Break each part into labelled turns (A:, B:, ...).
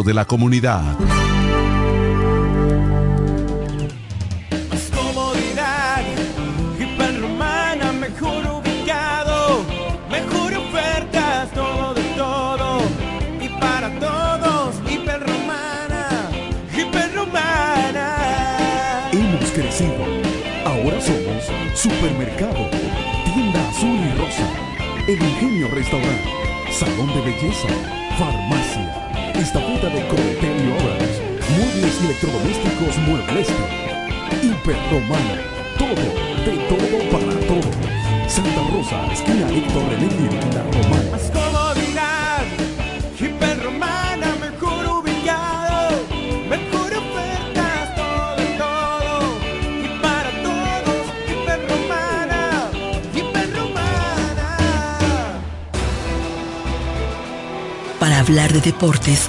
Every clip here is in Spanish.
A: de la comunidad.
B: Más comodidad, hiperromana, mejor ubicado, mejor ofertas, todo de todo y para todos, hiperromana, hiperromana.
C: Hemos crecido. Ahora somos Supermercado, Tienda Azul y Rosa, El Ingenio Restaurante, Salón de Belleza, Farmacia, Estafeta de y Obras, Muebles y Electrodomésticos Muebles, Hiperromana, todo, de todo para todo. Santa Rosa, esquina Héctor René La Romana.
B: Más comodidad, hiperromana, mejor ubicado, mejor ofertas, todo todo y para todos, hiperromana, hiperromana.
D: Para hablar de deportes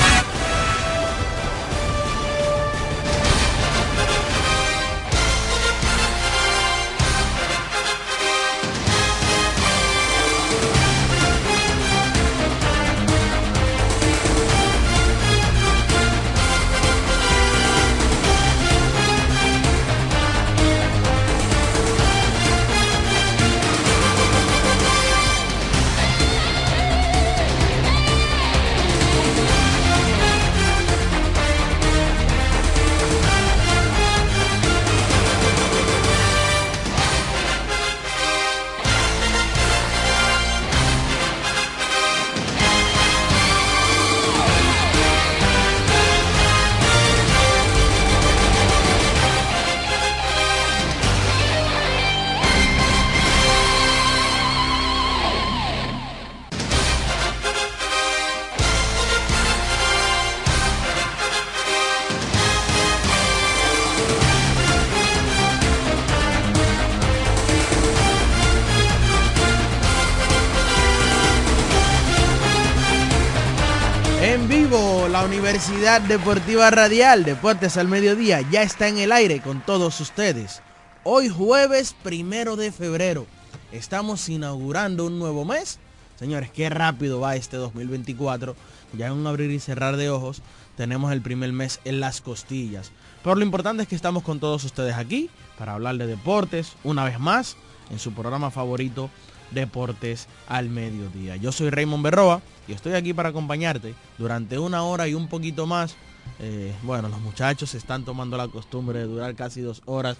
E: Universidad Deportiva Radial, Deportes al Mediodía, ya está en el aire con todos ustedes. Hoy jueves primero de febrero, estamos inaugurando un nuevo mes. Señores, qué rápido va este 2024. Ya en un abrir y cerrar de ojos, tenemos el primer mes en las costillas. Pero lo importante es que estamos con todos ustedes aquí para hablar de deportes, una vez más, en su programa favorito, Deportes al Mediodía. Yo soy Raymond Berroa y estoy aquí para acompañarte durante una hora y un poquito más. Eh, bueno, los muchachos están tomando la costumbre de durar casi dos horas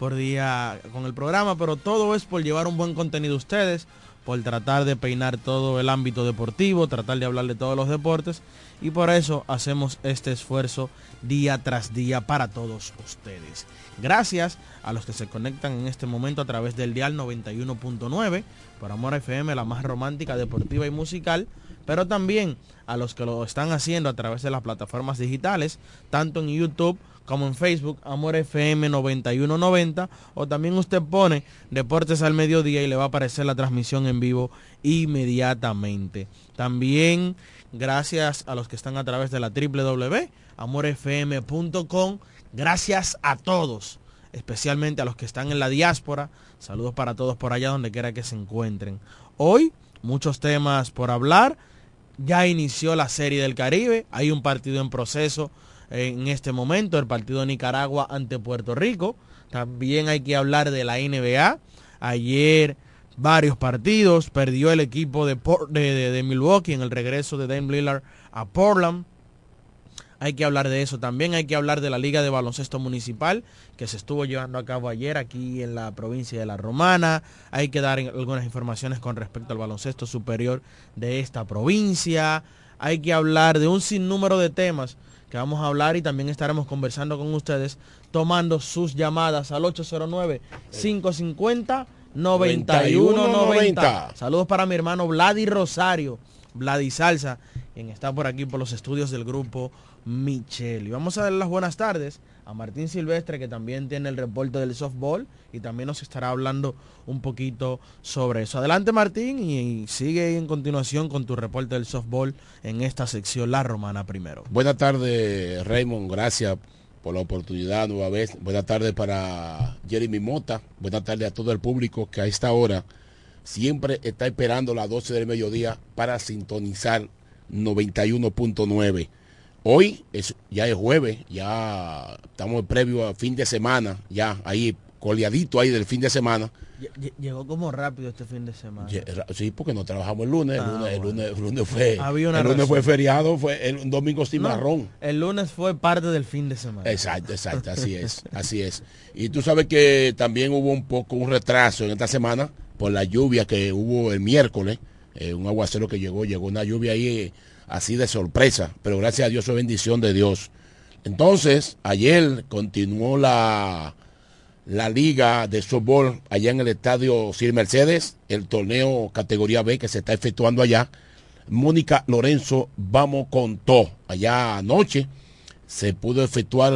E: por día con el programa, pero todo es por llevar un buen contenido a ustedes, por tratar de peinar todo el ámbito deportivo, tratar de hablar de todos los deportes y por eso hacemos este esfuerzo día tras día para todos ustedes. Gracias a los que se conectan en este momento a través del dial 91.9 por Amor FM, la más romántica, deportiva y musical, pero también a los que lo están haciendo a través de las plataformas digitales, tanto en YouTube como en Facebook, Amor FM 9190, o también usted pone Deportes al Mediodía y le va a aparecer la transmisión en vivo inmediatamente. También gracias a los que están a través de la www.amorfm.com, gracias a todos, especialmente a los que están en la diáspora. Saludos para todos por allá donde quiera que se encuentren. Hoy muchos temas por hablar. Ya inició la Serie del Caribe, hay un partido en proceso en este momento, el partido de Nicaragua ante Puerto Rico. También hay que hablar de la NBA. Ayer varios partidos, perdió el equipo de, de, de, de Milwaukee en el regreso de Dame Lillard a Portland. Hay que hablar de eso también. Hay que hablar de la Liga de Baloncesto Municipal que se estuvo llevando a cabo ayer aquí en la provincia de La Romana. Hay que dar algunas informaciones con respecto al baloncesto superior de esta provincia. Hay que hablar de un sinnúmero de temas que vamos a hablar y también estaremos conversando con ustedes tomando sus llamadas al 809 550 9190. Saludos para mi hermano Vladi Rosario, Vladi Salsa, quien está por aquí por los estudios del grupo Michel. Y vamos a dar las buenas tardes a Martín Silvestre, que también tiene el reporte del softball y también nos estará hablando un poquito sobre eso. Adelante Martín y sigue en continuación con tu reporte del softball en esta sección La Romana primero.
A: Buenas tardes Raymond, gracias por la oportunidad nueva vez. Buenas tardes para Jeremy Mota. Buenas tardes a todo el público que a esta hora siempre está esperando las 12 del mediodía para sintonizar 91.9. Hoy es, ya es jueves, ya estamos previo a fin de semana, ya ahí coleadito ahí del fin de semana.
E: Llegó como rápido este fin de semana.
A: Sí, porque no trabajamos el lunes. el, ah, lunes el, lunes fue, el lunes fue feriado, fue el domingo sin marrón.
E: El lunes fue parte del fin de semana.
A: Exacto, exacto, así es, así es. Y tú sabes que también hubo un poco un retraso en esta semana por la lluvia que hubo el miércoles, eh, un aguacero que llegó, llegó una lluvia ahí así de sorpresa, pero gracias a Dios es bendición de Dios. Entonces, ayer continuó la, la liga de softball allá en el estadio Sir Mercedes, el torneo categoría B que se está efectuando allá. Mónica Lorenzo, vamos con todo. Allá anoche se pudo efectuar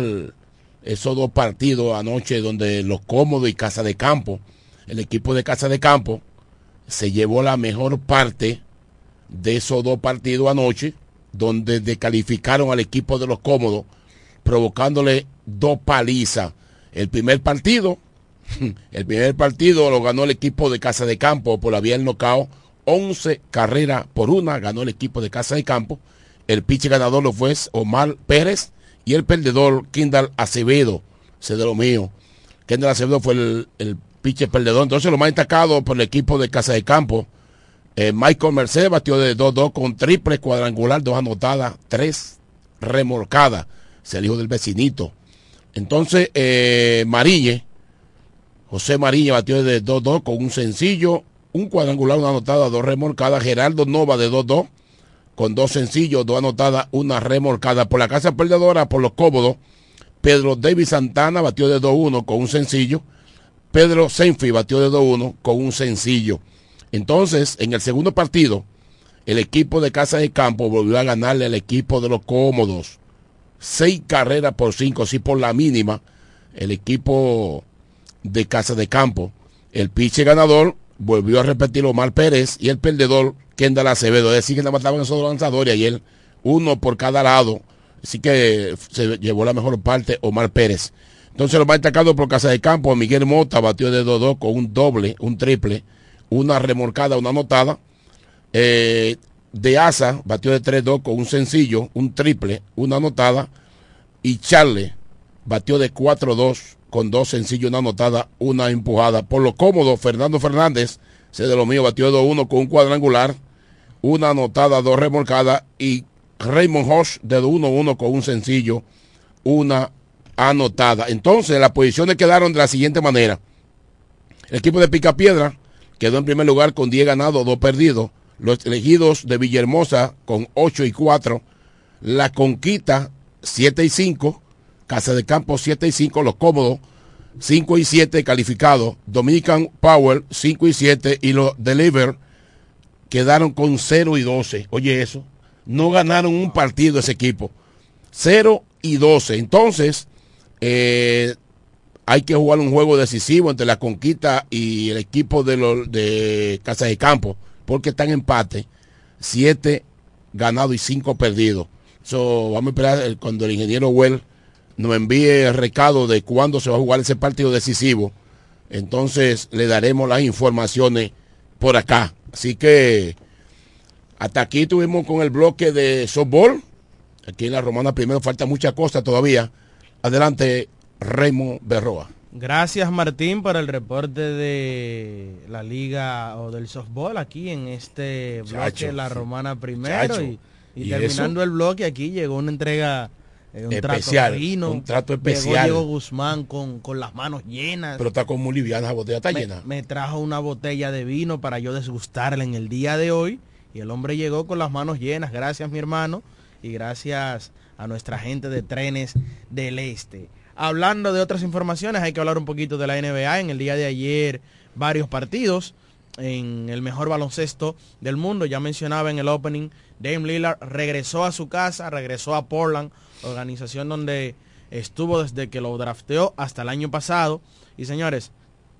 A: esos dos partidos anoche donde los cómodos y Casa de Campo, el equipo de Casa de Campo se llevó la mejor parte de esos dos partidos anoche, donde descalificaron al equipo de los cómodos, provocándole dos palizas. El primer partido, el primer partido lo ganó el equipo de Casa de Campo por la vía del nocao, 11 carreras por una, ganó el equipo de Casa de Campo. El pitcher ganador lo fue Omar Pérez y el perdedor Kindal Acevedo, se de lo mío. Kendall Acevedo fue el, el pitcher perdedor. Entonces lo más destacado por el equipo de Casa de Campo eh, Michael Mercedes batió de 2-2 con triple cuadrangular, dos anotadas, tres remolcadas. Es el hijo del vecinito. Entonces, eh, Marille, José Marille batió de 2-2 con un sencillo, un cuadrangular, una anotada, dos remolcadas. Geraldo Nova de 2-2 con dos sencillos, dos anotadas, una remolcada. Por la casa perdedora, por los cómodos, Pedro David Santana batió de 2-1 con un sencillo. Pedro Senfi batió de 2-1 con un sencillo. Entonces, en el segundo partido, el equipo de Casa de Campo volvió a ganarle al equipo de los cómodos. Seis carreras por cinco, sí por la mínima. El equipo de Casa de Campo. El piche ganador volvió a repetir Omar Pérez y el perdedor Kendall Acevedo. Es decir, que nada mataban esos lanzadores ayer, uno por cada lado. Así que se llevó la mejor parte Omar Pérez. Entonces lo más destacado por Casa de Campo, Miguel Mota batió de 2-2 con un doble, un triple una remolcada, una anotada. Eh, de Asa batió de 3-2 con un sencillo, un triple, una anotada. Y Charles batió de 4-2 con dos sencillos, una anotada, una empujada. Por lo cómodo, Fernando Fernández, se de lo mío, batió de 2-1 con un cuadrangular, una anotada, dos remolcadas. Y Raymond Hosh de 1-1 con un sencillo, una anotada. Entonces, las posiciones quedaron de la siguiente manera. El equipo de Picapiedra quedó en primer lugar con 10 ganados, 2 perdidos. Los elegidos de Villahermosa con 8 y 4. La Conquista 7 y 5. Casa de Campo 7 y 5. Los Cómodos 5 y 7 calificados. Dominican Power 5 y 7. Y los Deliver quedaron con 0 y 12. Oye eso. No ganaron un partido ese equipo. 0 y 12. Entonces, eh, hay que jugar un juego decisivo entre la conquista y el equipo de, los, de Casa de Campo, porque están en empate, siete ganados y cinco perdidos. So, vamos a esperar cuando el ingeniero Well nos envíe el recado de cuándo se va a jugar ese partido decisivo. Entonces le daremos las informaciones por acá. Así que hasta aquí tuvimos con el bloque de softball. Aquí en la Romana primero falta mucha cosa todavía. Adelante, Remo Berroa.
E: Gracias Martín por el reporte de la liga o del softball aquí en este bloque La Romana primero y, terminando el bloque aquí llegó una entrega
A: eh, un especial, trato fino, un trato especial.
E: Llegó Diego Guzmán con, con, las manos llenas.
A: Pero está con muy liviana, la botella está llena.
E: Me trajo una botella de vino para yo desgustarla en el día de hoy y el hombre llegó con las manos llenas. Gracias mi hermano y gracias a nuestra gente de trenes del este. Hablando de otras informaciones, hay que hablar un poquito de la NBA. En el día de ayer, varios partidos en el mejor baloncesto del mundo. Ya mencionaba en el opening, Dame Lillard regresó a su casa, regresó a Portland, organización donde estuvo desde que lo drafteó hasta el año pasado. Y señores,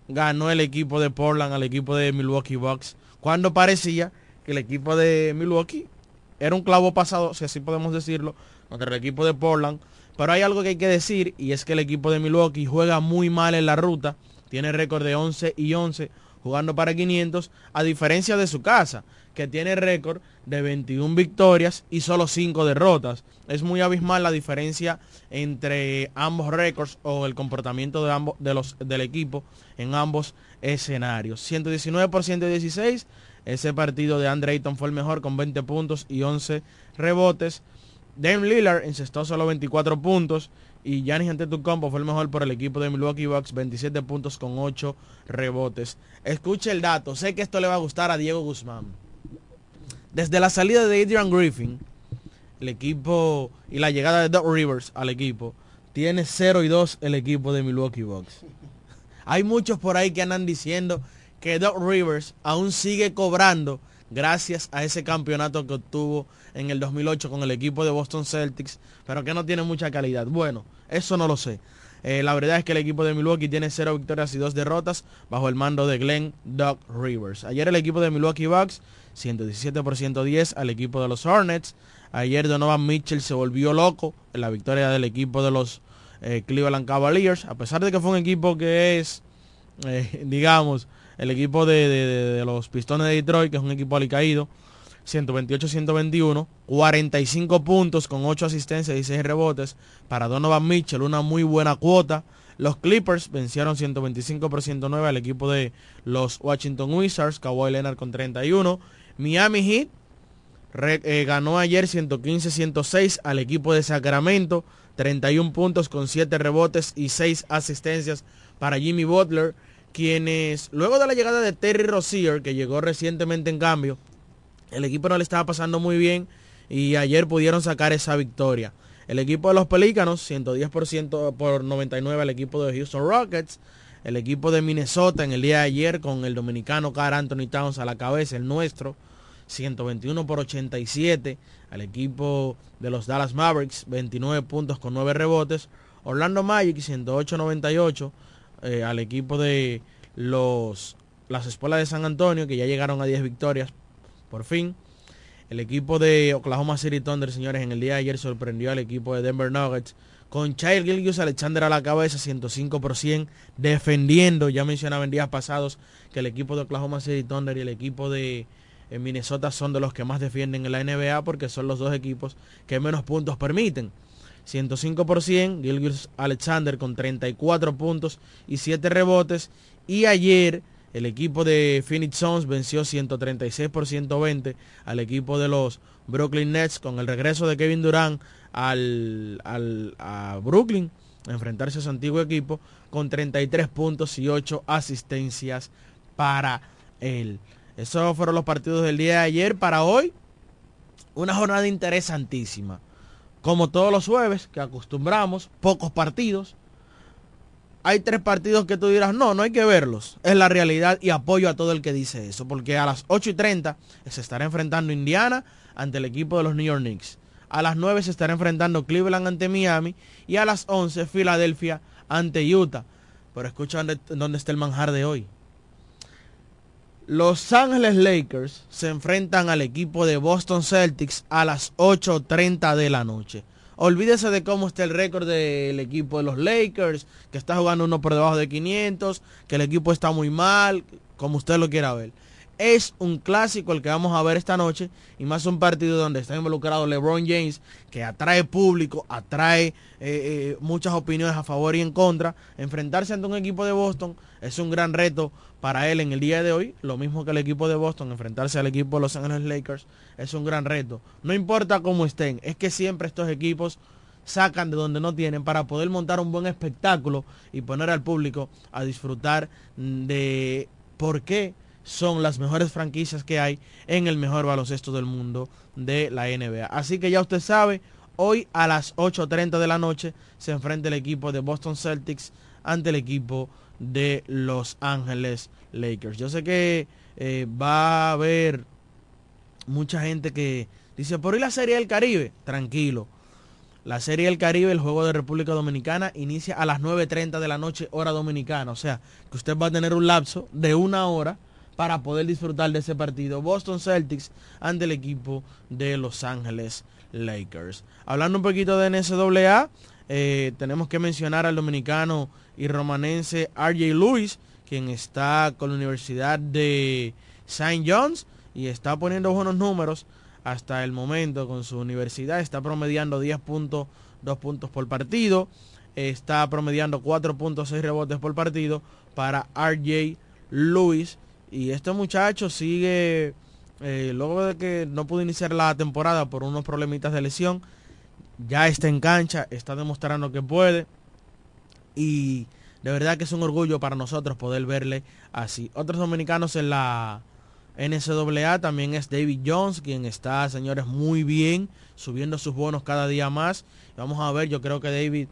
E: ganó el equipo de Portland al equipo de Milwaukee Bucks, cuando parecía que el equipo de Milwaukee era un clavo pasado, si así podemos decirlo, contra el equipo de Portland. Pero hay algo que hay que decir y es que el equipo de Milwaukee juega muy mal en la ruta, tiene récord de 11 y 11 jugando para 500, a diferencia de su casa, que tiene récord de 21 victorias y solo 5 derrotas. Es muy abismal la diferencia entre ambos récords o el comportamiento de ambos, de los, del equipo en ambos escenarios. 119 por 116, ese partido de Andre Ayton fue el mejor con 20 puntos y 11 rebotes. Dame Lillard encestó solo 24 puntos y Giannis Antetokounmpo fue el mejor por el equipo de Milwaukee Bucks, 27 puntos con 8 rebotes. Escuche el dato, sé que esto le va a gustar a Diego Guzmán. Desde la salida de Adrian Griffin, el equipo y la llegada de Doc Rivers al equipo, tiene 0 y 2 el equipo de Milwaukee Bucks. Hay muchos por ahí que andan diciendo que Doc Rivers aún sigue cobrando gracias a ese campeonato que obtuvo en el 2008 con el equipo de Boston Celtics, pero que no tiene mucha calidad. Bueno, eso no lo sé. Eh, la verdad es que el equipo de Milwaukee tiene 0 victorias y 2 derrotas bajo el mando de Glenn Doc Rivers. Ayer el equipo de Milwaukee Bucks 117 por 110 al equipo de los Hornets. Ayer Donovan Mitchell se volvió loco en la victoria del equipo de los eh, Cleveland Cavaliers, a pesar de que fue un equipo que es, eh, digamos, el equipo de, de, los Pistones de Detroit, que es un equipo alicaído, 128-121, 45 puntos con 8 asistencias y 6 rebotes para Donovan Mitchell, una muy buena cuota. Los Clippers vencieron 125 por 109 al equipo de los Washington Wizards, Kawhi Leonard con 31. Miami Heat eh, ganó ayer 115-106 al equipo de Sacramento, 31 puntos con 7 rebotes y 6 asistencias para Jimmy Butler, quienes luego de la llegada de Terry Rozier, que llegó recientemente en cambio, el equipo no le estaba pasando muy bien y ayer pudieron sacar esa victoria. El equipo de los Pelícanos, 110% por 99 al equipo de Houston Rockets. El equipo de Minnesota en el día de ayer con el dominicano Carl Anthony Towns a la cabeza, el nuestro, 121 por 87 al equipo de los Dallas Mavericks, 29 puntos con 9 rebotes. Orlando Magic, 108-98 eh, al equipo de los las Espuelas de San Antonio, que ya llegaron a 10 victorias por fin. El equipo de Oklahoma City Thunder, señores, en el día de ayer sorprendió al equipo de Denver Nuggets con Child Gilgius Alexander a la cabeza, 105 por 100, defendiendo, ya mencionaba en días pasados que el equipo de Oklahoma City Thunder y el equipo de Minnesota son de los que más defienden en la NBA porque son los dos equipos que menos puntos permiten. 105 por 100, Gilgius Alexander con 34 puntos y 7 rebotes. Y ayer el equipo de Phoenix Suns venció 136 por 120 al equipo de los Brooklyn Nets con el regreso de Kevin Durant al, al, a Brooklyn a enfrentarse a su antiguo equipo con 33 puntos y 8 asistencias para él. Esos fueron los partidos del día de ayer. Para hoy, una jornada interesantísima. Como todos los jueves que acostumbramos, pocos partidos. Hay tres partidos que tú dirás, no, no hay que verlos. Es la realidad y apoyo a todo el que dice eso. Porque a las 8 y 30 se estará enfrentando Indiana ante el equipo de los New York Knicks. A las 9 se estará enfrentando Cleveland ante Miami. Y a las 11 Filadelfia ante Utah. Pero escucha dónde, dónde está el manjar de hoy. Los Ángeles Lakers se enfrentan al equipo de Boston Celtics a las 8.30 de la noche. Olvídese de cómo está el récord del equipo de los Lakers, que está jugando uno por debajo de 500, que el equipo está muy mal, como usted lo quiera ver. Es un clásico el que vamos a ver esta noche y más un partido donde está involucrado LeBron James, que atrae público, atrae eh, eh, muchas opiniones a favor y en contra. Enfrentarse ante un equipo de Boston es un gran reto para él en el día de hoy, lo mismo que el equipo de Boston, enfrentarse al equipo de Los Ángeles Lakers es un gran reto. No importa cómo estén, es que siempre estos equipos sacan de donde no tienen para poder montar un buen espectáculo y poner al público a disfrutar de por qué son las mejores franquicias que hay en el mejor baloncesto del mundo de la NBA. Así que ya usted sabe, hoy a las 8.30 de la noche se enfrenta el equipo de Boston Celtics ante el equipo de Los Ángeles Lakers. Yo sé que eh, va a haber mucha gente que dice, por hoy la Serie del Caribe, tranquilo. La Serie del Caribe, el juego de República Dominicana, inicia a las 9.30 de la noche, hora dominicana. O sea, que usted va a tener un lapso de una hora para poder disfrutar de ese partido. Boston Celtics ante el equipo de Los Ángeles Lakers. Hablando un poquito de NCAA, eh, tenemos que mencionar al dominicano y romanense RJ Lewis, quien está con la Universidad de St. John's y está poniendo buenos números hasta el momento con su universidad. Está promediando 10.2 puntos por partido. Está promediando 4.6 rebotes por partido para RJ Lewis. Y este muchacho sigue, eh, luego de que no pudo iniciar la temporada por unos problemitas de lesión, ya está en cancha, está demostrando que puede. Y de verdad que es un orgullo para nosotros poder verle así. Otros dominicanos en la NCAA también es David Jones, quien está, señores, muy bien, subiendo sus bonos cada día más. Vamos a ver, yo creo que David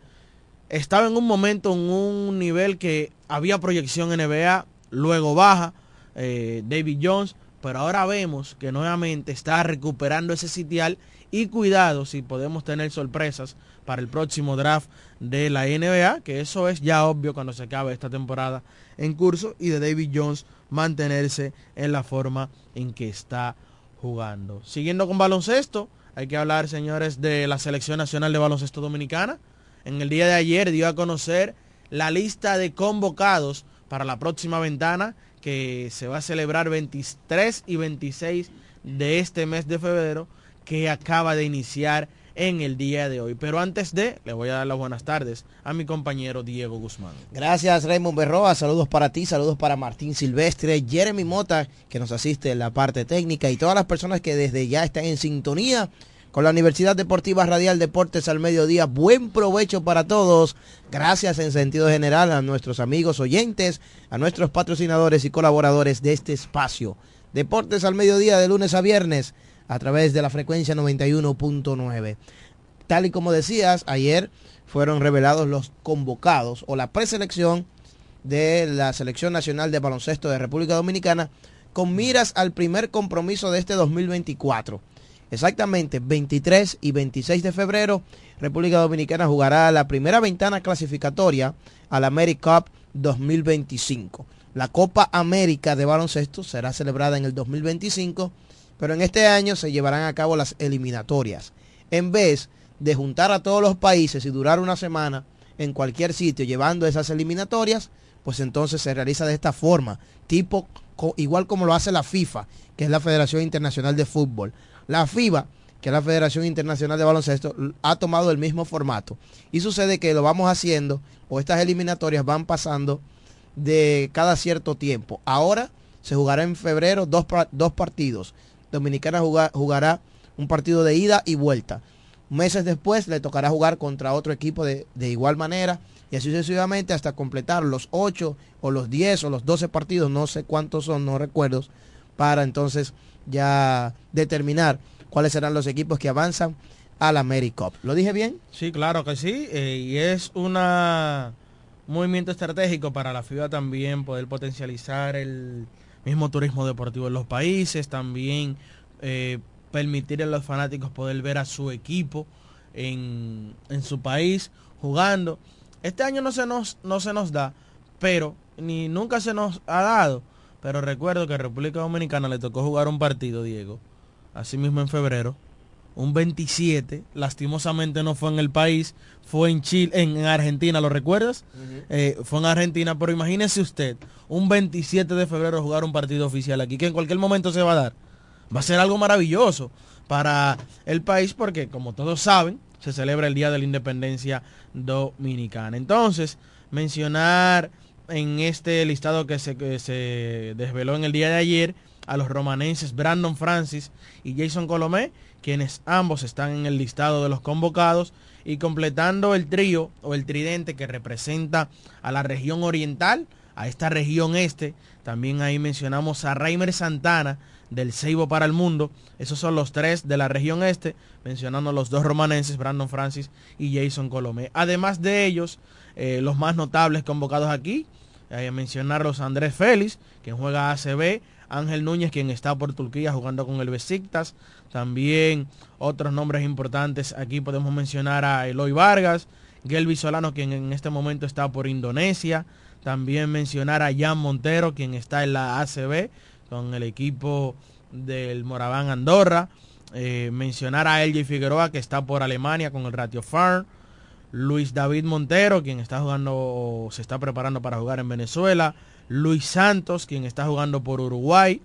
E: estaba en un momento, en un nivel que había proyección NBA, luego baja eh, David Jones, pero ahora vemos que nuevamente está recuperando ese sitial y cuidado si podemos tener sorpresas para el próximo draft de la NBA, que eso es ya obvio cuando se acabe esta temporada en curso y de David Jones mantenerse en la forma en que está jugando. Siguiendo con baloncesto, hay que hablar, señores, de la Selección Nacional de Baloncesto Dominicana. En el día de ayer dio a conocer la lista de convocados para la próxima ventana que se va a celebrar 23 y 26 de este mes de febrero que acaba de iniciar en el día de hoy. Pero antes de, le voy a dar las buenas tardes a mi compañero Diego Guzmán.
F: Gracias Raymond Berroa, saludos para ti, saludos para Martín Silvestre, Jeremy Mota, que nos asiste en la parte técnica y todas las personas que desde ya están en sintonía con la Universidad Deportiva Radial Deportes al Mediodía. Buen provecho para todos. Gracias en sentido general a nuestros amigos oyentes, a nuestros patrocinadores y colaboradores de este espacio. Deportes al Mediodía de lunes a viernes a través de la frecuencia 91.9. Tal y como decías, ayer fueron revelados los convocados o la preselección de la Selección Nacional de Baloncesto de República Dominicana con miras al primer compromiso de este 2024. Exactamente, 23 y 26 de febrero, República Dominicana jugará la primera ventana clasificatoria a la AmeriCup 2025. La Copa América de baloncesto será celebrada en el 2025, pero en este año se llevarán a cabo las eliminatorias. En vez de juntar a todos los países y durar una semana en cualquier sitio llevando esas eliminatorias, pues entonces se realiza de esta forma, tipo igual como lo hace la FIFA, que es la Federación Internacional de Fútbol. La FIBA, que es la Federación Internacional de Baloncesto, ha tomado el mismo formato. Y sucede que lo vamos haciendo, o estas eliminatorias van pasando de cada cierto tiempo. Ahora se jugará en febrero dos, dos partidos. Dominicana jugará un partido de ida y vuelta. Meses después le tocará jugar contra otro equipo de, de igual manera y así sucesivamente hasta completar los 8 o los 10 o los 12 partidos, no sé cuántos son, no recuerdo, para entonces ya determinar cuáles serán los equipos que avanzan a la AmeriCup. ¿Lo dije bien?
E: Sí, claro que sí. Eh, y es una, un movimiento estratégico para la FIBA también poder potencializar el mismo turismo deportivo en los países, también eh, permitir a los fanáticos poder ver a su equipo en, en, su país jugando. Este año no se nos, no se nos da, pero ni nunca se nos ha dado pero recuerdo que a República Dominicana le tocó jugar un partido, Diego, así mismo en febrero, un 27, lastimosamente no fue en el país, fue en Chile, en Argentina, ¿lo recuerdas? Uh -huh. eh, fue en Argentina, pero imagínese usted, un 27 de febrero jugar un partido oficial aquí, que en cualquier momento se va a dar. Va a ser algo maravilloso para el país porque, como todos saben, se celebra el Día de la Independencia Dominicana. Entonces, mencionar en este listado que se, que se, desveló en el día de ayer a los romanenses Brandon Francis y Jason Colomé, quienes ambos están en el listado de los convocados y completando el trío o el tridente que representa a la región oriental, a esta región este. También ahí mencionamos a Raimer Santana del Seibo para el Mundo. Esos son los tres de la región este, mencionando los dos romanenses, Brandon Francis y Jason Colomé. Además de ellos, eh, los más notables convocados aquí, Hay mencionarlos a Andrés Félix, quien juega ACB, Ángel Núñez, quien está por Turquía jugando con el Besiktas. También otros nombres importantes. Aquí podemos mencionar a Eloy Vargas, Gelby Solano, quien en este momento está por Indonesia. También mencionar a Jan Montero, quien está en la ACB con el equipo del Moraván Andorra. Eh, mencionar a LJ Figueroa, que está por Alemania con el Ratio Farm. Luis David Montero, quien está jugando o se está preparando para jugar en Venezuela. Luis Santos, quien está jugando por Uruguay.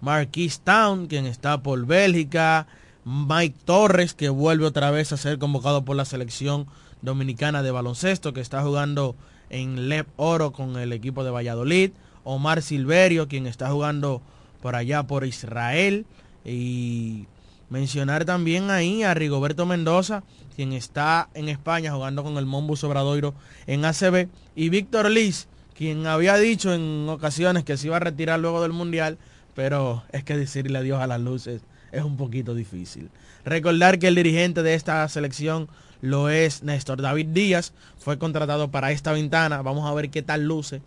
E: Marquis Town, quien está por Bélgica. Mike Torres, que vuelve otra vez a ser convocado por la selección dominicana de baloncesto, que está jugando en Lep Oro con el equipo de Valladolid. Omar Silverio, quien está jugando por allá por Israel. Y mencionar también ahí a Rigoberto Mendoza, quien está en España jugando con el Mombus Obradoiro en ACB. Y Víctor Liz, quien había dicho en ocasiones que se iba a retirar luego del Mundial, pero es que decirle adiós a las luces es un poquito difícil. Recordar que el dirigente de esta selección lo es Néstor David Díaz, fue contratado para esta ventana, vamos a ver qué tal luce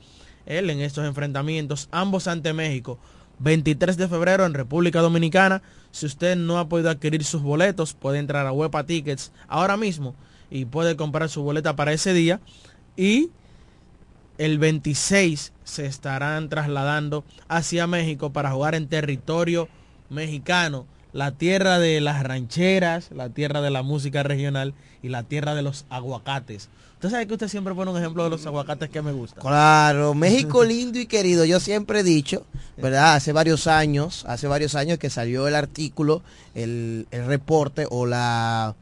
E: él en estos enfrentamientos, ambos ante México. 23 de febrero en República Dominicana. Si usted no ha podido adquirir sus boletos, puede entrar a Huepa Tickets ahora mismo y puede comprar su boleta para ese día. Y el 26 se estarán trasladando hacia México para jugar en territorio mexicano, la tierra de las rancheras, la tierra de la música regional y la tierra de los aguacates. Usted sabe que usted siempre pone un ejemplo de los aguacates que me gusta.
F: Claro, México lindo y querido. Yo siempre he dicho, ¿verdad? Hace varios años, hace varios años que salió el artículo, el, el reporte o la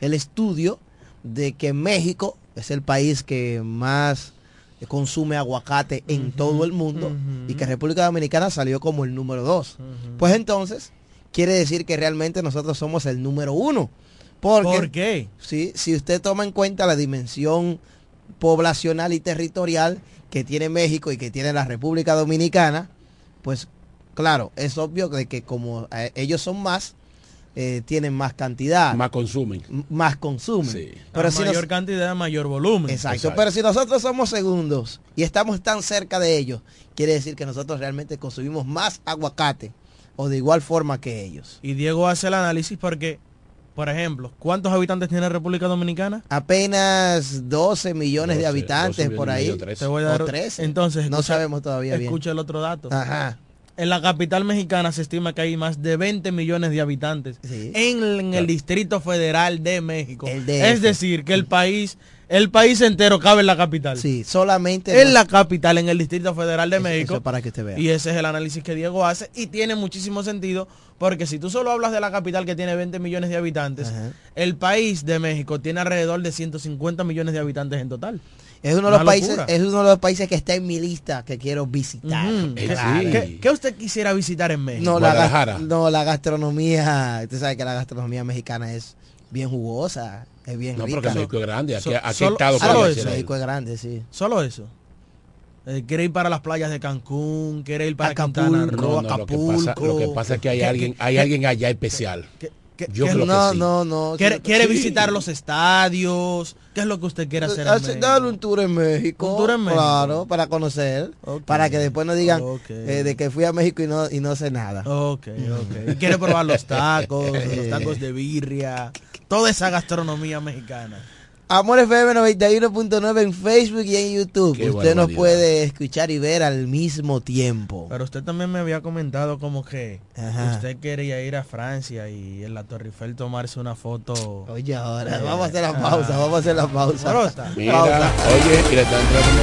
F: el estudio de que México es el país que más consume aguacate en todo el mundo y que República Dominicana salió como el número dos. Pues entonces, quiere decir que realmente nosotros somos el número uno. Porque,
E: ¿Por qué?
F: Sí, si usted toma en cuenta la dimensión poblacional y territorial que tiene México y que tiene la República Dominicana, pues claro, es obvio de que como eh, ellos son más, eh, tienen más cantidad,
A: Más consumen.
F: más consumen.
A: Sí.
F: Pero
E: a
F: si
E: mayor
F: nos-
E: cantidad, mayor volumen.
F: Exacto,
A: Exacto.
F: pero si nosotros somos segundos y estamos tan cerca de ellos, quiere decir que nosotros realmente consumimos más aguacate o de igual forma que ellos.
E: Y Diego hace el análisis porque, por ejemplo, ¿cuántos habitantes tiene República Dominicana?
F: Apenas 12 millones de
A: 12,
F: habitantes
A: 12
F: por ahí.
A: medio, 13.
E: Te voy a dar
F: O 13.
E: Entonces,
F: no
E: escucha-
F: sabemos todavía bien.
E: Escucha el otro dato.
F: Ajá.
E: En la capital mexicana se estima que hay más de 20 millones de habitantes
F: Sí.
E: en, en el Distrito Federal de México. Es decir, que el país, el país entero cabe en la capital.
F: Sí, solamente
E: En la capital, en el Distrito Federal de
F: Eso-
E: México.
F: eso para que usted vea.
E: Y ese es el análisis que Diego hace y tiene muchísimo sentido porque si tú solo hablas de la capital que tiene 20 millones de habitantes,
F: Ajá.
E: el país de México tiene alrededor de 150 millones de habitantes en total.
F: es uno de los
E: una
F: países,
E: locura.
F: es uno de los países que está en mi lista que quiero visitar.
E: ¿Qué,
A: sí.
E: qué- qué usted quisiera visitar en México?
F: No, la, no, la gastronomía, usted sabe que la gastronomía mexicana es bien jugosa, es bien
A: No,
F: rica.
A: porque México es grande. Aquí,
E: so-
A: aquí
E: solo-
A: Estado
E: solo eso.
A: hacer
F: México es grande, sí.
E: Solo eso. Eh, quiere ir para las playas de Cancún, quiere ir para
F: Acapulco.
E: Quintana
A: No,
E: Roo.
A: no, lo, que pasa, lo que pasa es que hay
E: ¿Qué-
A: alguien,
E: qué-
A: hay alguien allá especial.
E: ¿Qué- qué-
A: Yo creo que
F: no,
A: sí.
F: no, no.
E: quiere quiere
A: sí.
E: visitar los estadios. ¿Qué es lo que usted quiere hacer en
F: Hace-
E: México?
F: Darle un tour en México.
E: Un tour en México.
F: Claro, para conocer.
E: Ok.
F: Para que después no digan
E: Ok.
F: eh, de que fui a México y no, y no sé nada.
E: Ok, ok. Y quiere probar los tacos, los tacos de birria, toda esa gastronomía mexicana.
F: Amor FM 91.9 en Facebook y en YouTube.
A: Qué
F: Usted nos puede escuchar y ver al mismo tiempo.
E: Pero usted también me había comentado como que
F: Ajá.
E: usted quería ir a Francia y en la Torre Eiffel tomarse una foto.
F: Oye, ahora
E: Eh,
F: vamos a hacer la
E: ah.
F: pausa, vamos a hacer la pausa.
A: Mira,
F: Pausa.
A: oye, y le están entrando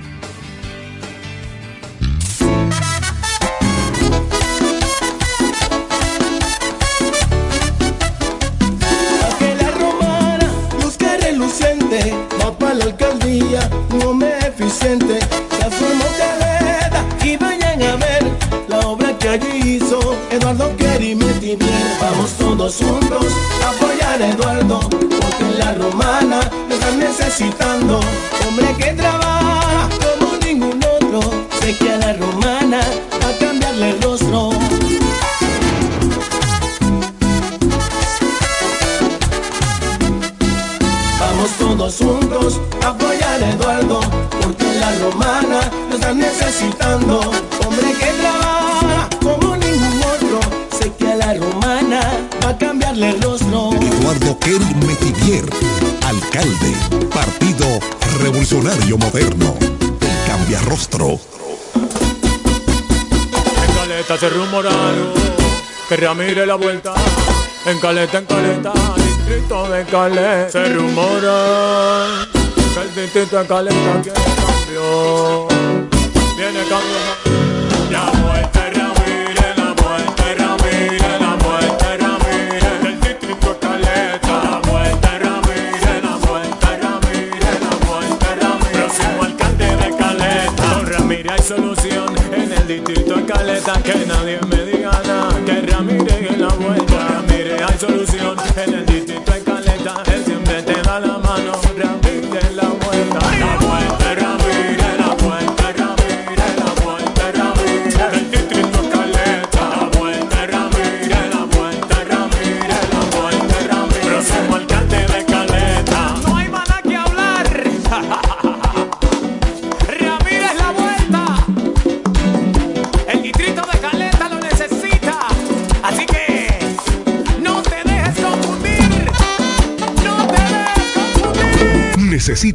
B: Eduardo. Vamos todos juntos a apoyar a Eduardo, porque la romana lo están necesitando, hombre que trabaja como ningún otro, sé que a la romana a cambiarle el rostro. Vamos todos juntos a apoyar a Eduardo, porque la romana lo están necesitando. Hombre que sé que a la romana va a cambiarle el rostro.
G: Eduardo Kerry Metivier, alcalde, Partido Revolucionario Moderno, el cambia rostro.
H: En Caleta se rumoraron que Ramírez la vuelta. En Caleta, en Caleta, distrito de Caleta. Se rumora que el distrito de Caleta quiere cambio. Viene cambio.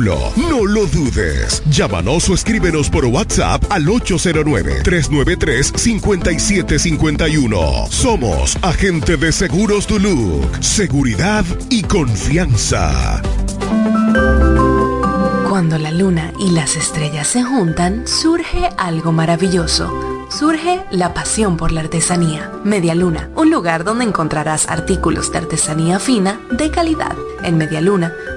G: no lo dudes. Llámanos o escríbenos por WhatsApp al 809-393-5751. Somos Agente de Seguros Duluc. Seguridad y confianza.
I: Cuando la luna y las estrellas se juntan, surge algo maravilloso. Surge la pasión por la artesanía. Media Luna, un lugar donde encontrarás artículos de artesanía fina de calidad. En Media Luna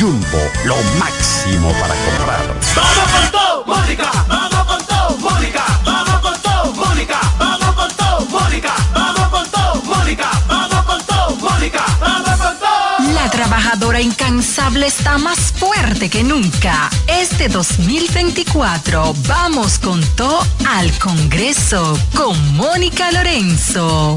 G: Jumbo, lo máximo para comprar.
B: Vamos con todo, Mónica. Vamos con todo, Mónica. Vamos con todo, Mónica. Vamos con todo, Mónica. Vamos con todo, Mónica. Vamos con todo, Mónica. Vamos con todo.
D: La trabajadora incansable está más fuerte que nunca. Este 2024 vamos con todo al Congreso con Mónica Lorenzo.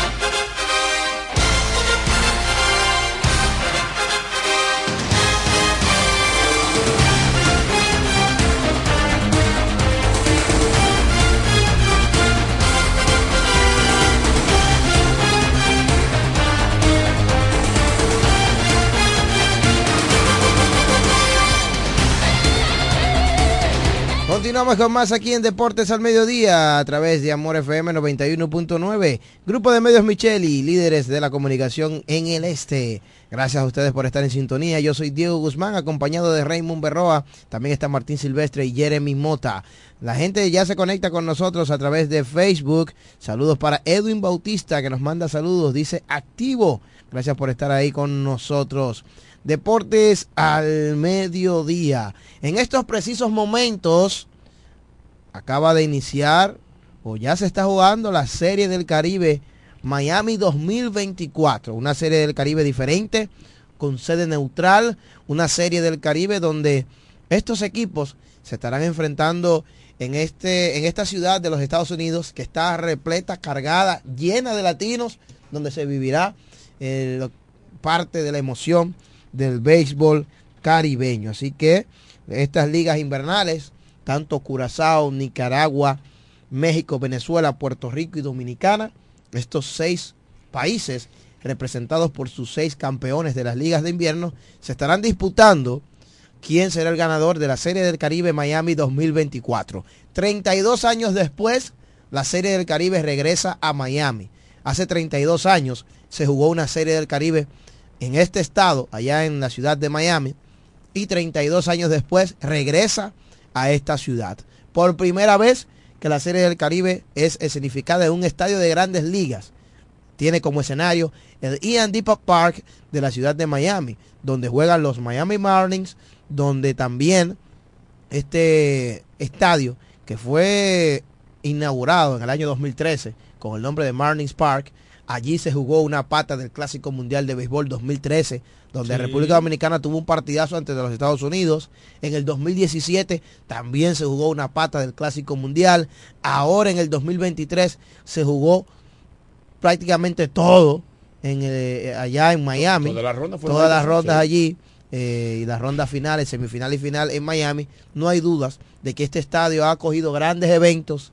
F: Continuamos con más aquí en Deportes al Mediodía a través de Amor FM 91.9, Grupo de Medios Micheli, líderes de la comunicación en el este. Gracias a ustedes por estar en sintonía. Yo soy Diego Guzmán, acompañado de Raymond Berroa. También está Martín Silvestre y Jeremy Mota. La gente ya se conecta con nosotros a través de Facebook. Saludos para Edwin Bautista que nos manda saludos. Dice activo. Gracias por estar ahí con nosotros. Deportes al mediodía. En estos precisos momentos acaba de iniciar o ya se está jugando la Serie del Caribe Miami 2024, una serie del Caribe diferente, con sede neutral, una serie del Caribe donde estos equipos se estarán enfrentando en, este, en esta ciudad de los Estados Unidos que está repleta, cargada, llena de latinos, donde se vivirá eh, parte de la emoción del béisbol caribeño. Así que estas ligas invernales, tanto Curazao, Nicaragua, México, Venezuela, Puerto Rico y Dominicana, estos seis países representados por sus seis campeones de las ligas de invierno, se estarán disputando quién será el ganador de la Serie del Caribe Miami 2024. 32 años después, la Serie del Caribe regresa a Miami. Hace 32 años se jugó una Serie del Caribe en este estado, allá en la ciudad de Miami, y 32 años después regresa a esta ciudad. Por primera vez que la Serie del Caribe es escenificada en un estadio de grandes ligas. Tiene como escenario el Ian Deepak Park de la ciudad de Miami, donde juegan los Miami Marlins, donde también este estadio que fue inaugurado en el año 2013 con el nombre de Marlins Park, allí se jugó una pata del Clásico Mundial de Béisbol 2013, donde
J: Sí.
F: República Dominicana tuvo un partidazo ante los Estados Unidos. En el 2017 también se jugó una pata del Clásico Mundial. Ahora en el 2023 se jugó prácticamente todo en el- allá en Miami.
A: Todas las rondas fueron
F: Todas las rondas
A: sí.
F: allí eh, y las rondas finales, semifinal y final en Miami. No hay dudas de que este estadio ha acogido grandes eventos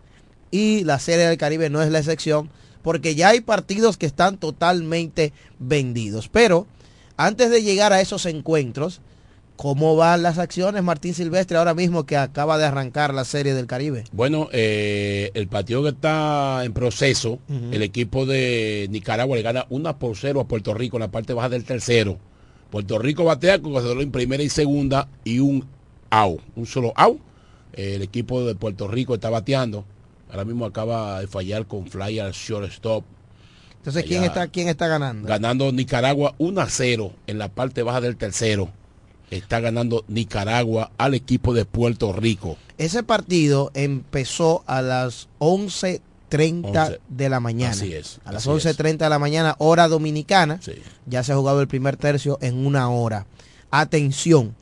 F: y la Serie del Caribe no es la excepción porque ya hay partidos que están totalmente vendidos. Pero antes de llegar a esos encuentros, ¿cómo van las acciones, Martín Silvestre, ahora mismo que acaba de arrancar la Serie del Caribe?
A: Bueno, eh, el partido que está en proceso, el equipo de Nicaragua le gana una por cero a Puerto Rico en la parte baja del tercero. Puerto Rico batea con corredor en primera y segunda y un out, un solo out. Eh, el equipo de Puerto Rico está bateando. Ahora mismo acaba de fallar con fly al shortstop.
F: Entonces, ¿quién está, quién está ganando?
A: Ganando Nicaragua 1 a 0 en la parte baja del tercero. Está ganando Nicaragua al equipo de Puerto Rico.
F: Ese partido empezó a las 11.30
A: 11.
F: de la mañana.
A: Así es,
F: A las
A: así es.
F: 11.30 de la mañana, hora dominicana.
A: Sí.
F: Ya se ha jugado el primer tercio en una hora. Atención,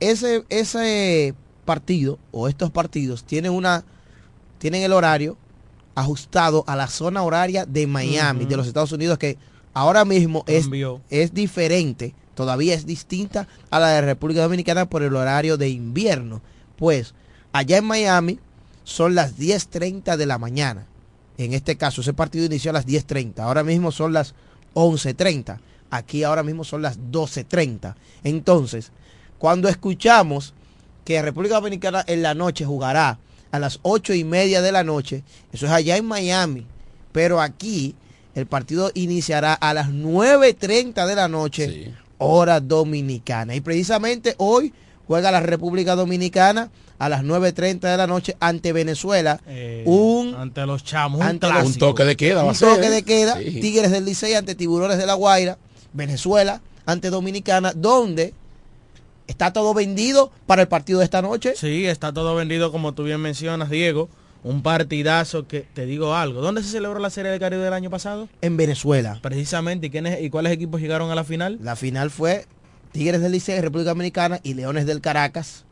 F: ese, ese partido o estos partidos tienen una tienen el horario ajustado a la zona horaria de Miami, de los Estados Unidos, que ahora mismo es, es diferente, todavía es distinta a la de República Dominicana por el horario de invierno. Pues allá en Miami son las 10.30 de la mañana. En este caso, ese partido inició a las 10.30. Ahora mismo son las 11.30. Aquí ahora mismo son las 12.30. Entonces, cuando escuchamos que República Dominicana en la noche jugará a las ocho y media de la noche, eso es allá en Miami, pero aquí el partido iniciará a las 9.30 de la noche, hora dominicana. Y precisamente hoy juega la República Dominicana a las 9.30 de la noche ante Venezuela.
E: Eh,
F: un
E: ante los chamos, un
F: ante
A: toque de queda va
F: un
A: a ser.
F: toque de queda,
A: Sí.
F: Tigres del Licey ante Tiburones de la Guaira, Venezuela ante Dominicana, donde está todo vendido para el partido de esta noche.
E: Sí, está todo vendido como tú bien mencionas, Diego. Un partidazo que te digo algo. ¿Dónde se celebró la Serie del Caribe del año pasado?
F: En Venezuela.
E: Precisamente. ¿Y, quiénes, y cuáles equipos llegaron a la final?
F: La final fue Tigres del Licey, República Dominicana y Leones del Caracas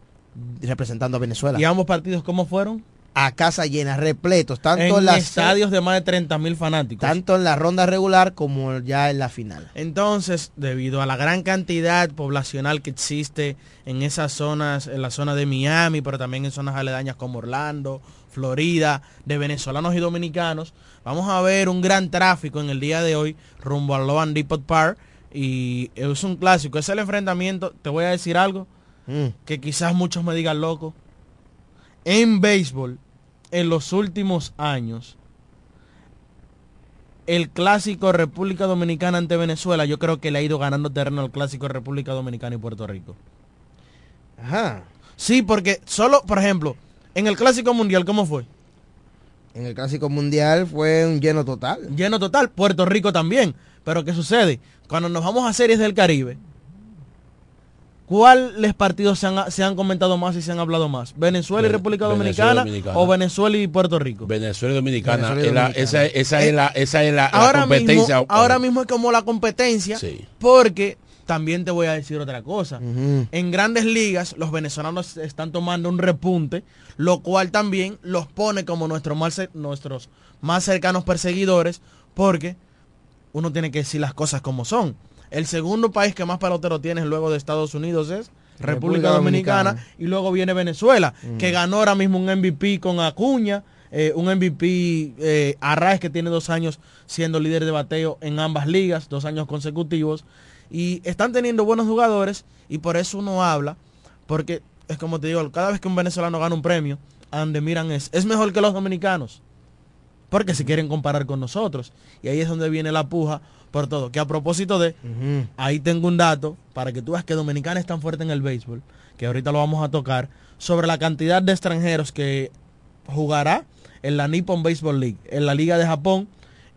F: representando a Venezuela.
E: ¿Y ambos partidos cómo fueron?
F: A casa llena, repletos, tanto
E: en
F: en, las-
E: estadios de más de 30 mil fanáticos.
F: tanto en la ronda regular como ya en la final.
E: Entonces, debido a la gran cantidad poblacional que existe en esas zonas, en la zona de Miami, pero también en zonas aledañas como Orlando, Florida, de venezolanos y dominicanos, vamos a ver un gran tráfico en el día de hoy rumbo al Loan Depot Park y es un clásico, es el enfrentamiento, te voy a decir algo
F: Mm.
E: que quizás muchos me digan loco. En béisbol, en los últimos años, el clásico República Dominicana ante Venezuela, yo creo que le ha ido ganando terreno al clásico República Dominicana y Puerto Rico.
F: Ajá.
E: Sí, porque solo, por ejemplo, en el clásico mundial, ¿cómo fue?
F: En el clásico mundial fue un lleno total.
E: Lleno total, Puerto Rico también. Pero ¿qué sucede? Cuando nos vamos a series del Caribe, ¿cuáles partidos se han, se han comentado más y se han hablado más? ¿Venezuela y República
A: Venezuela
E: Dominicana,
A: y Dominicana.
E: o Venezuela y Puerto Rico?
A: Venezuela y Dominicana.
F: Venezuela y
A: es la-
F: Dominicana.
A: esa, esa es la, esa es la, competencia.
E: mismo, ahora mismo es como la competencia,
A: Sí.
E: porque también te voy a decir otra cosa. En grandes ligas, los venezolanos están tomando un repunte, lo cual también los pone como nuestros más, nuestros más cercanos perseguidores, porque uno tiene que decir las cosas como son. El segundo país que más peloteros tiene luego de Estados Unidos es República,
F: República
E: Dominicana,
F: Dominicana.
E: y luego viene Venezuela, que ganó ahora mismo un MVP con Acuña, eh, un MVP eh, Arraez que tiene dos años siendo líder de bateo en ambas ligas, dos años consecutivos, y están teniendo buenos jugadores y por eso uno habla, porque es como te digo, cada vez que un venezolano gana un premio, a donde miran es, es mejor que los dominicanos, porque se quieren comparar con nosotros, y ahí es donde viene la puja por todo, que a propósito de. Ahí tengo un dato para que tú veas que Dominicana es tan fuerte en el béisbol, que ahorita lo vamos a tocar, sobre la cantidad de extranjeros que jugará en la Nippon Baseball League, en la Liga de Japón,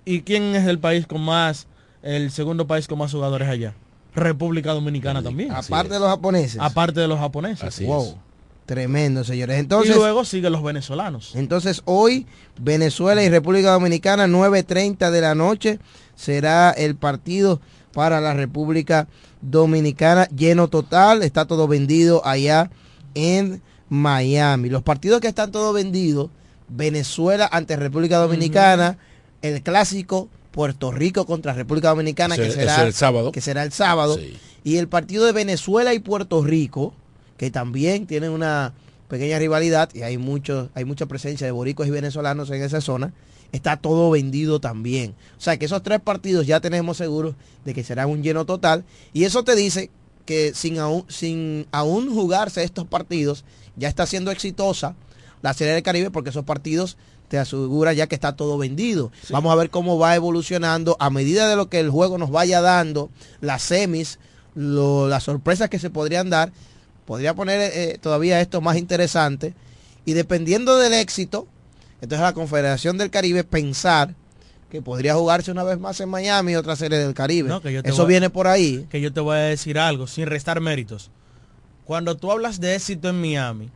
E: y quién es el país con más, el segundo país con más jugadores allá. República Dominicana también,
F: Aparte de los japoneses.
E: aparte de los japoneses.
A: Así
F: wow.
A: es.
F: Tremendo, señores.
E: y
F: Entonces,
E: luego siguen los venezolanos.
F: entonces hoy Venezuela y República Dominicana 9.30 de la noche será el partido para la República Dominicana lleno total, está todo vendido allá en Miami. Los partidos que están todo vendidos, Venezuela ante República Dominicana, el clásico Puerto Rico contra República Dominicana que será
A: el sábado.
F: que será el sábado
A: Sí.
F: y el partido de Venezuela y Puerto Rico que también tienen una pequeña rivalidad y hay mucho, hay mucha presencia de boricos y venezolanos en esa zona, está todo vendido también. O sea que esos tres partidos ya tenemos seguros de que será un lleno total y eso te dice que sin aún, sin aún jugarse estos partidos ya está siendo exitosa la Serie del Caribe porque esos partidos te asegura ya que está todo vendido. Vamos a ver cómo va evolucionando a medida de lo que el juego nos vaya dando, las semis, lo- las sorpresas que se podrían dar, podría poner eh, todavía esto más interesante y dependiendo del éxito, entonces la Confederación del Caribe pensar que podría jugarse una vez más en Miami otra serie del Caribe.
E: No,
F: Eso
E: voy-
F: viene por ahí.
E: que yo te voy a decir algo, sin restar méritos. Cuando tú hablas de éxito en Miami,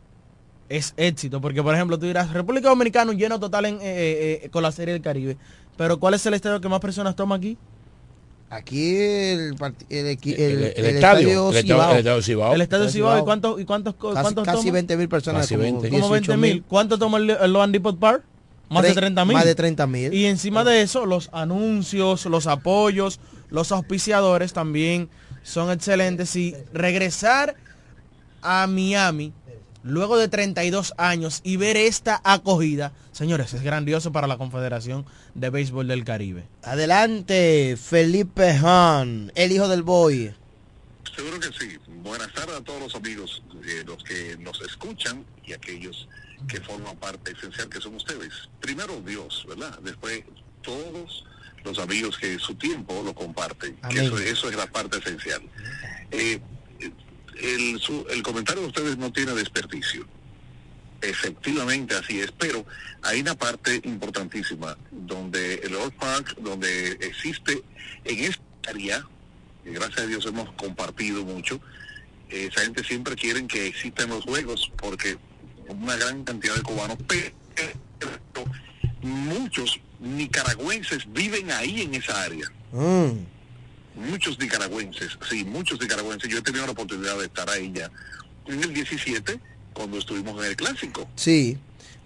E: es éxito, porque por ejemplo tú dirás, República Dominicana un lleno total en, eh, eh, eh, con la Serie del Caribe, pero ¿cuál es el estadio que más personas toma aquí?
F: Aquí el, el,
A: El,
F: el-
A: el
F: el
A: estadio, el estadio,
F: Cibao.
A: el estadio Cibao.
E: el Estadio
F: Estadio
E: Cibao, ¿y cuántos, y cuántos,
F: Casi,
E: cuántos
F: casi
E: toma?
F: 20 mil personas.
A: Casi
F: como
A: 20.
E: Como 20 mil.
F: 18.000.
E: ¿Cuánto toma el, el Loan Depot Park? Más de
F: Tre-
E: 30 mil.
F: Más de 30 mil.
E: Y encima de eso, los anuncios, los apoyos, los auspiciadores también son excelentes. Y regresar a Miami luego de 32 años y ver esta acogida, señores, es grandioso para la Confederación de Béisbol del Caribe.
F: Adelante, Felipe Han, el hijo del boy.
J: Seguro que sí. Buenas tardes a todos los amigos, eh, los que nos escuchan y aquellos que forman parte esencial que son ustedes. Primero Dios, ¿verdad? Después todos los amigos que su tiempo lo comparten. Que eso, eso es la parte esencial. Eh, el, su- el comentario de ustedes no tiene desperdicio. Efectivamente, así es, pero hay una parte importantísima donde el Old Park, donde existe en esta área, que gracias a Dios hemos compartido mucho, esa gente siempre quieren que existan los juegos porque una gran cantidad de cubanos, pero muchos nicaragüenses viven ahí en esa área. Muchos nicaragüenses, sí, muchos nicaragüenses. Yo he tenido la oportunidad de estar ahí ya en el 17 cuando estuvimos en el clásico.
F: Sí.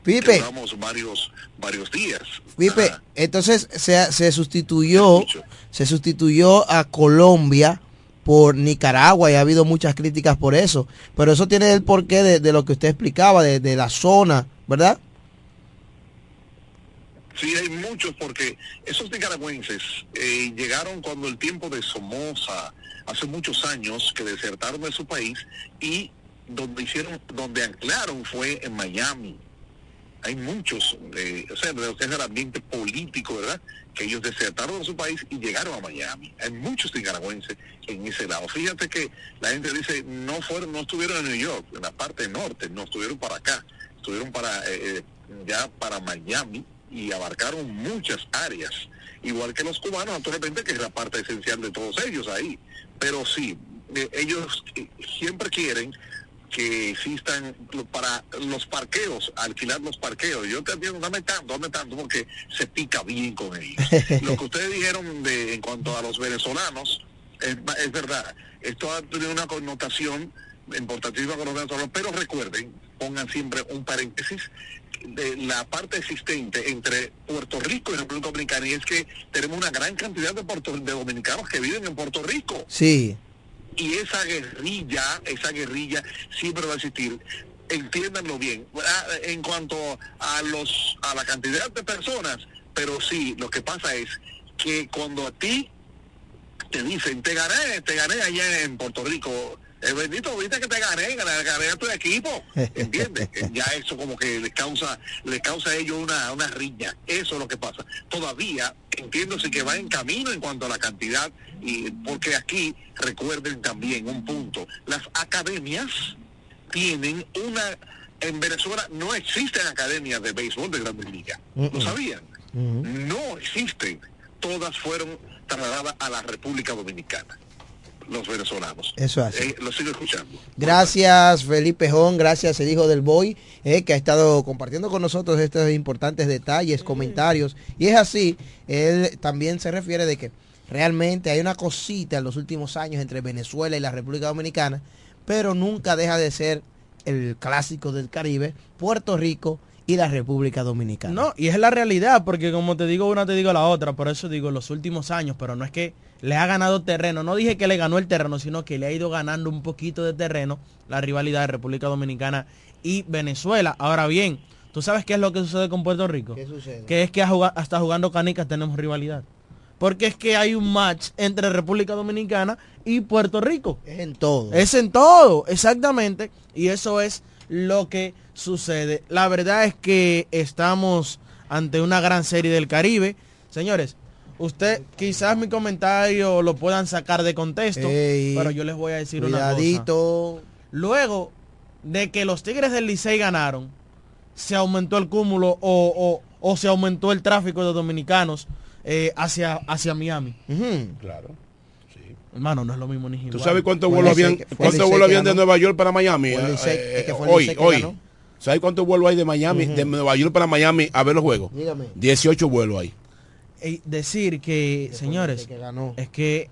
F: Pipe.
J: Varios, varios días.
F: Pipe, entonces se, se sustituyó, se sustituyó a Colombia por Nicaragua y ha habido muchas críticas por eso. Pero eso tiene el porqué de, de lo que usted explicaba, de, de la zona, ¿verdad?
J: Sí, hay muchos porque esos nicaragüenses eh, llegaron cuando el tiempo de Somoza, hace muchos años, que desertaron de su país y donde hicieron, donde anclaron fue en Miami. Hay muchos, eh, o sea, de es el ambiente político, ¿verdad? Que ellos desertaron de su país y llegaron a Miami. Hay muchos nicaragüenses en ese lado. Fíjate que la gente dice, no fueron, no estuvieron en New York, en la parte norte, no estuvieron para acá, estuvieron para, eh, ya para Miami y abarcaron muchas áreas, igual que los cubanos, naturalmente, que es la parte esencial de todos ellos ahí. Pero sí, eh, ellos eh, siempre quieren que existan para los parqueos, alquilar los parqueos. Yo entiendo, dame tanto, dame tanto, porque se pica bien con ellos. Lo que ustedes dijeron de, en cuanto a los venezolanos, es, es verdad, esto ha tenido una connotación importantísima con los pero recuerden, pongan siempre un paréntesis, de la parte existente entre Puerto Rico y República Dominicana y es que tenemos una gran cantidad de, puerto, de dominicanos que viven en Puerto Rico
F: Sí.
J: y esa guerrilla, esa guerrilla siempre va a existir. Entiéndanlo bien. Ah, En cuanto a los a la cantidad de personas, pero sí, lo que pasa es que cuando a ti te dicen, te gané, te gané allá en Puerto Rico, el bendito, viste que te gané, gané, gané a tu equipo, ¿entiendes? ya eso como que les causa, les causa a ellos una, una riña, eso es lo que pasa. Todavía entiendo sí que va en camino en cuanto a la cantidad, y porque aquí recuerden también un punto, las academias tienen una, en Venezuela no existen academias de béisbol de grandes ligas, ¿lo sabían? No existen, todas fueron trasladadas a la República Dominicana, los venezolanos.
F: Eso es así.
J: Eh, lo sigo escuchando.
F: Gracias Felipe Jón, gracias el hijo del Boy, eh, que ha estado compartiendo con nosotros estos importantes detalles, comentarios. Y es así, él también se refiere de que realmente hay una cosita en los últimos años entre Venezuela y la República Dominicana, pero nunca deja de ser el clásico del Caribe, Puerto Rico y la República Dominicana.
E: No, y es la realidad, porque como te digo una, te digo la otra, por eso digo los últimos años, pero no es que le ha ganado terreno, no dije que le ganó el terreno, sino que le ha ido ganando un poquito de terreno la rivalidad de República Dominicana y Venezuela. Ahora bien, ¿tú sabes qué es lo que sucede con Puerto Rico?
F: ¿Qué sucede?
E: Que es que hasta jugando canicas tenemos rivalidad. Porque es que hay un match entre República Dominicana y Puerto Rico.
F: Es en todo.
E: Es en todo, exactamente. Y eso es lo que sucede. La verdad es que estamos ante una gran serie del Caribe. Señores, usted quizás mi comentario lo puedan sacar de contexto,
F: Ey,
E: pero yo les voy a decir una cosa.
F: Cuidadito.
E: Luego de que los Tigres del Licey ganaron, se aumentó el cúmulo o, o- o se aumentó el tráfico de dominicanos eh, hacia, hacia Miami.
A: Claro.
E: Hermano, no es lo mismo ni igual.
A: ¿Tú sabes cuántos vuelos habían, cuántos vuelos habían de. Nueva York para Miami? Eh,
E: Licey- es que fue el
A: hoy, hoy. ¿Sabes cuántos vuelos hay de Miami, de Nueva York para Miami a ver los juegos?
F: Dígame.
A: 18 vuelos hay.
E: Eh, decir que, señores,
F: que ganó.
E: es que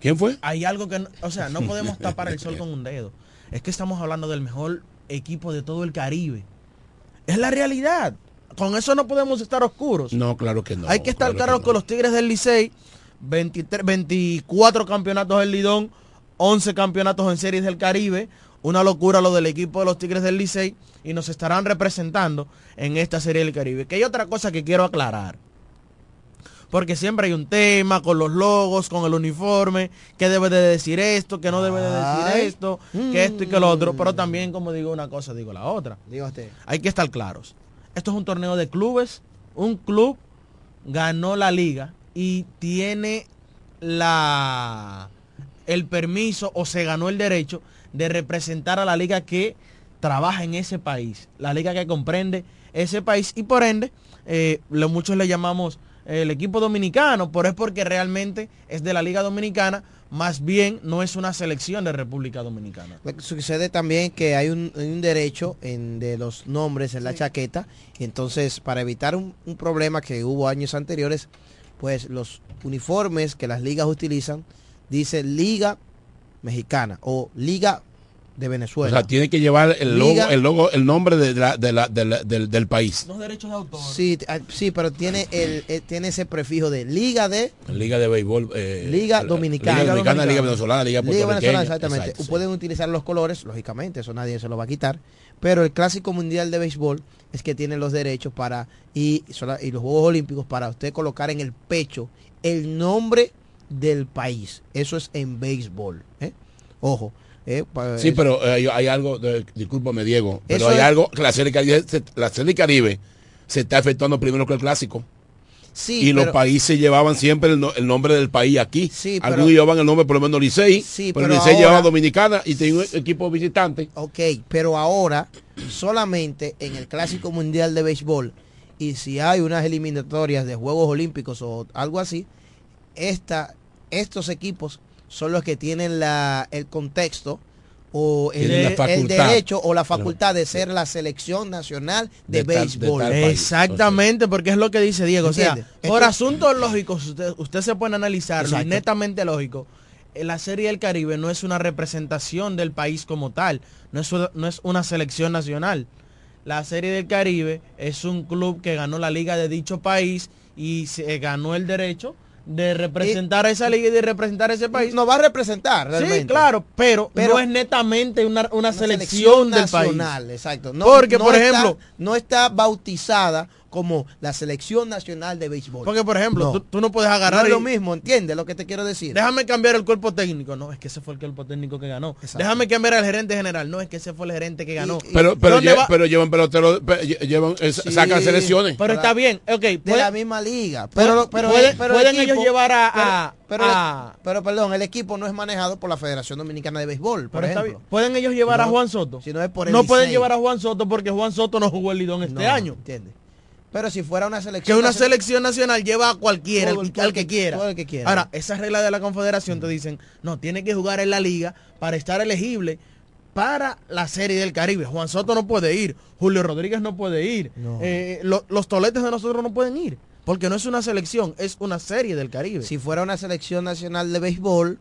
A: ¿Quién fue?
E: hay algo que, no- o sea, no podemos tapar el sol con un dedo. Es que estamos hablando del mejor equipo de todo el Caribe. Es la realidad. Con eso no podemos estar oscuros.
A: No, claro que no.
E: Hay que estar
A: claro
E: con los Tigres del Licey, 23, 24 campeonatos del Lidón, 11 campeonatos en series del Caribe, una locura lo del equipo de los Tigres del Licey y nos estarán representando en esta serie del Caribe. Que hay otra cosa que quiero aclarar. Porque siempre hay un tema con los logos, con el uniforme, que debe de decir esto, que no debe de decir esto, que esto y que lo otro. Pero también, como digo una cosa, digo la otra.
F: Diga usted.
E: Hay que estar claros. Esto es un torneo de clubes. Un club ganó la liga y tiene la el permiso o se ganó el derecho de representar a la liga que trabaja en ese país, la liga que comprende ese país y por ende eh, lo, muchos le llamamos eh, el equipo dominicano, pero es porque realmente es de la liga dominicana, más bien no es una selección de República Dominicana.
F: Lo que sucede también que hay un, hay un derecho en, de los nombres en la chaqueta, y entonces para evitar un, un problema que hubo años anteriores, pues los uniformes que las ligas utilizan dice Liga Mexicana o Liga de
A: O
F: Venezuela.
A: sea, tiene que llevar el logo,
F: Liga-
A: el logo, el nombre de la- de la- de la- del, del país.
E: Los derechos de autor.
F: Sí, ah, sí, pero tiene el, eh, tiene ese prefijo de Liga de
A: Liga de béisbol. eh,
F: Liga
A: la-
F: Dominicana.
A: Liga Dominicana,
F: Liga
A: Liga venezolana, Liga
F: Liga
A: puertorriqueña.
F: Venezolana, exactamente.
A: Exacto, sí.
F: Pueden utilizar los colores, lógicamente, eso nadie se lo va a quitar. Pero el Clásico Mundial de Béisbol es que tiene los derechos para, y, los Juegos Olímpicos para usted colocar en el pecho el nombre del país. Eso es en béisbol. ¿eh? Ojo. ¿eh? Pa-
A: Sí, pero eh, hay, algo, discúlpame Diego, pero
F: Eso
A: hay
F: es-
A: algo la serie Caribe, la serie Caribe se está efectuando primero que el clásico.
F: Sí,
A: y los países llevaban siempre el, no- el nombre del país aquí.
F: Sí, pero-
A: Algunos llevaban el nombre por lo menos Licey,
F: Sí,
A: pero,
F: pero
A: Licey llevaba Dominicana y tenía un equipo visitante.
F: Ok, pero ahora solamente en el Clásico Mundial de Béisbol y si hay unas eliminatorias de Juegos Olímpicos o algo así, esta, estos equipos son los que tienen la, el contexto o el, derecho o la facultad de ser la selección nacional de,
A: De tal- de
F: béisbol.
E: Exactamente, porque es lo que dice Diego. O sea, por asuntos lógicos, usted, usted se puede analizarlo, y netamente lógico. eh, La Serie del Caribe no es una representación del país como tal, no es, no es una selección nacional. La Serie del Caribe es un club que ganó la liga de dicho país y se ganó el derecho de representar a esa liga y de representar a ese país.
F: Nos va a representar
E: Sí, claro, pero,
F: Pero-
E: no es netamente una, una
F: Una
E: selección, del
F: nacional,
E: país.
F: exacto. No,
E: Porque,
F: no
E: por
F: está-
E: ejemplo,
F: no está bautizada como la selección nacional de béisbol.
E: porque por ejemplo,
F: No.
E: tú, tú no puedes
F: no
E: agarrar
F: es
E: y-
F: lo mismo, ¿entiendes lo que te quiero decir?
E: Déjame cambiar el cuerpo técnico. No, es que ese fue el cuerpo técnico que ganó.
F: Exacto.
E: Déjame cambiar al gerente general. No, es que ese fue el gerente que ganó.
F: Y-
A: Pero, pero,
E: ¿Dónde
A: lle-
E: va?
A: pero llevan peloteros, pe- lle- llevan, eh,
F: Sí.
A: sacan selecciones.
E: Pero está bien. Ok,
F: de
E: puede-
F: la misma liga. Pero, pero,
E: pueden-
F: pero el
E: pueden ellos llevar a-
F: pero-
E: a-
F: pero,
E: a-
F: pero, perdón, el equipo no es manejado por la Federación Dominicana de Béisbol, por
E: pero está
F: ejemplo.
E: bien. ¿Pueden ellos llevar a Juan Soto?
F: si no es por el
E: no pueden llevar a Juan Soto porque Juan Soto no jugó el Lidón este
F: No,
E: año.
F: ¿entiendes? Pero si fuera una
E: Que
F: selección
E: una
F: nacional-
E: selección nacional lleva a cualquiera,
F: Todo
E: al, que quiera.
F: todo el que quiera.
E: Ahora, esas reglas de la confederación te dicen, no, tiene que jugar en la liga para estar elegible para la serie del Caribe. Juan Soto no puede ir, Julio Rodríguez no puede ir,
F: No.
E: eh, lo- los toletes de nosotros no pueden ir, porque no es una selección, es una serie del Caribe.
F: si fuera una selección nacional de béisbol,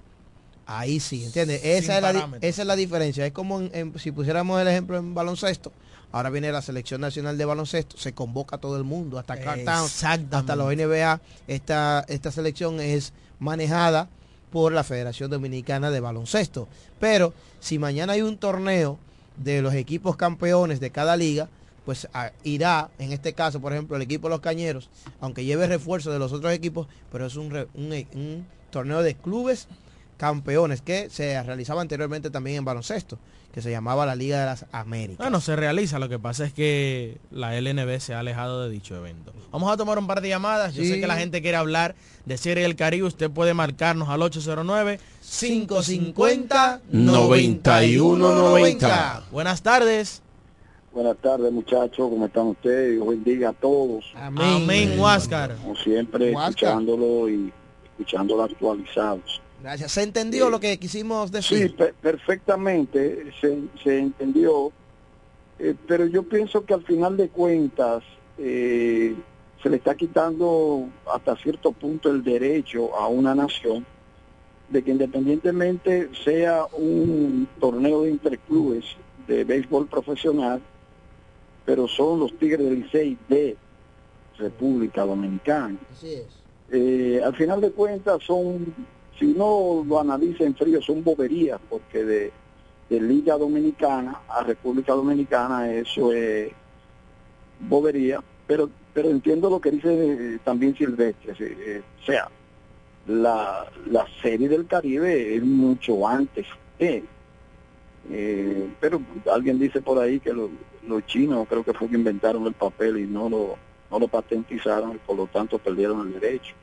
F: ahí sí, ¿entiendes? Esa, es la, esa es la diferencia. Es como en- en- si pusiéramos el ejemplo en baloncesto. Ahora viene la selección nacional de baloncesto, se convoca a todo el mundo, hasta
E: Exactamente.
F: hasta los NBA. Esta, esta selección es manejada por la Federación Dominicana de Baloncesto. Pero si mañana hay un torneo de los equipos campeones de cada liga, pues a- irá, en este caso, por ejemplo, el equipo de los Cañeros, aunque lleve refuerzo de los otros equipos, pero es un, e- un torneo de clubes campeones que se realizaba anteriormente también en baloncesto, que se llamaba la Liga de las Américas.
E: Bueno, se realiza, lo que pasa es que la LNB se ha alejado de dicho evento. Vamos a tomar un par de llamadas, yo
F: Sí.
E: sé que la gente quiere hablar de Serie del Caribe, usted puede marcarnos al 809 550
A: 9190.
E: Buenas tardes.
K: Buenas tardes muchachos, ¿cómo están ustedes? Dios bendiga a todos.
F: Amén.
E: Amén, Huáscar.
K: Como siempre,
F: Huáscar.
K: escuchándolo y escuchándolo actualizados.
F: Gracias. ¿Se entendió
K: Sí.
F: lo que quisimos
K: Sí,
F: decir?
K: pe- perfectamente se, se entendió, eh, pero yo pienso que al final de cuentas eh, se le está quitando hasta cierto punto el derecho a una nación de que independientemente sea un torneo de interclubes de béisbol profesional, pero son los Tigres del Licey de República Dominicana.
F: Así es.
K: Eh, al final de cuentas son, si uno lo analiza en frío, son boberías, porque de, Liga Dominicana a República Dominicana eso es bobería, pero pero entiendo lo que dice eh, también Silvestre, sí, eh, o sea, la, la serie del Caribe es mucho antes, eh, eh, pero alguien dice por ahí que lo- los chinos creo que fue que inventaron el papel y no lo, no lo patentizaron y por lo tanto perdieron el derecho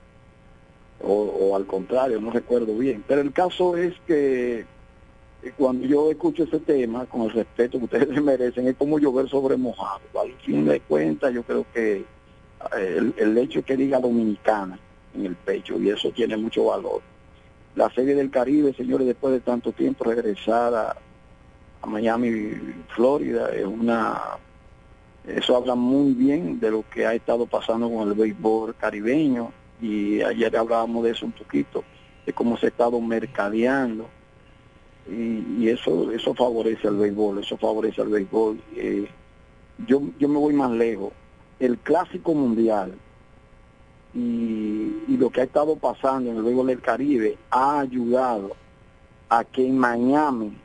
K: o, o al contrario, no recuerdo bien. Pero el caso es que eh, cuando yo escucho ese tema, con el respeto que ustedes merecen, es como llover sobre mojado. Al fin de cuentas, yo creo que eh, el, el hecho que diga dominicana en el pecho, y eso tiene mucho valor. La serie del Caribe, señores, después de tanto tiempo regresar a Miami, Florida, es una eso habla muy bien de lo que ha estado pasando con el béisbol caribeño y ayer hablábamos de eso un poquito, de cómo se ha estado mercadeando y, y eso eso favorece al béisbol, eso favorece al béisbol. Eh, yo, yo me voy más lejos. El clásico mundial y, y lo que ha estado pasando en el béisbol del Caribe ha ayudado a que en Miami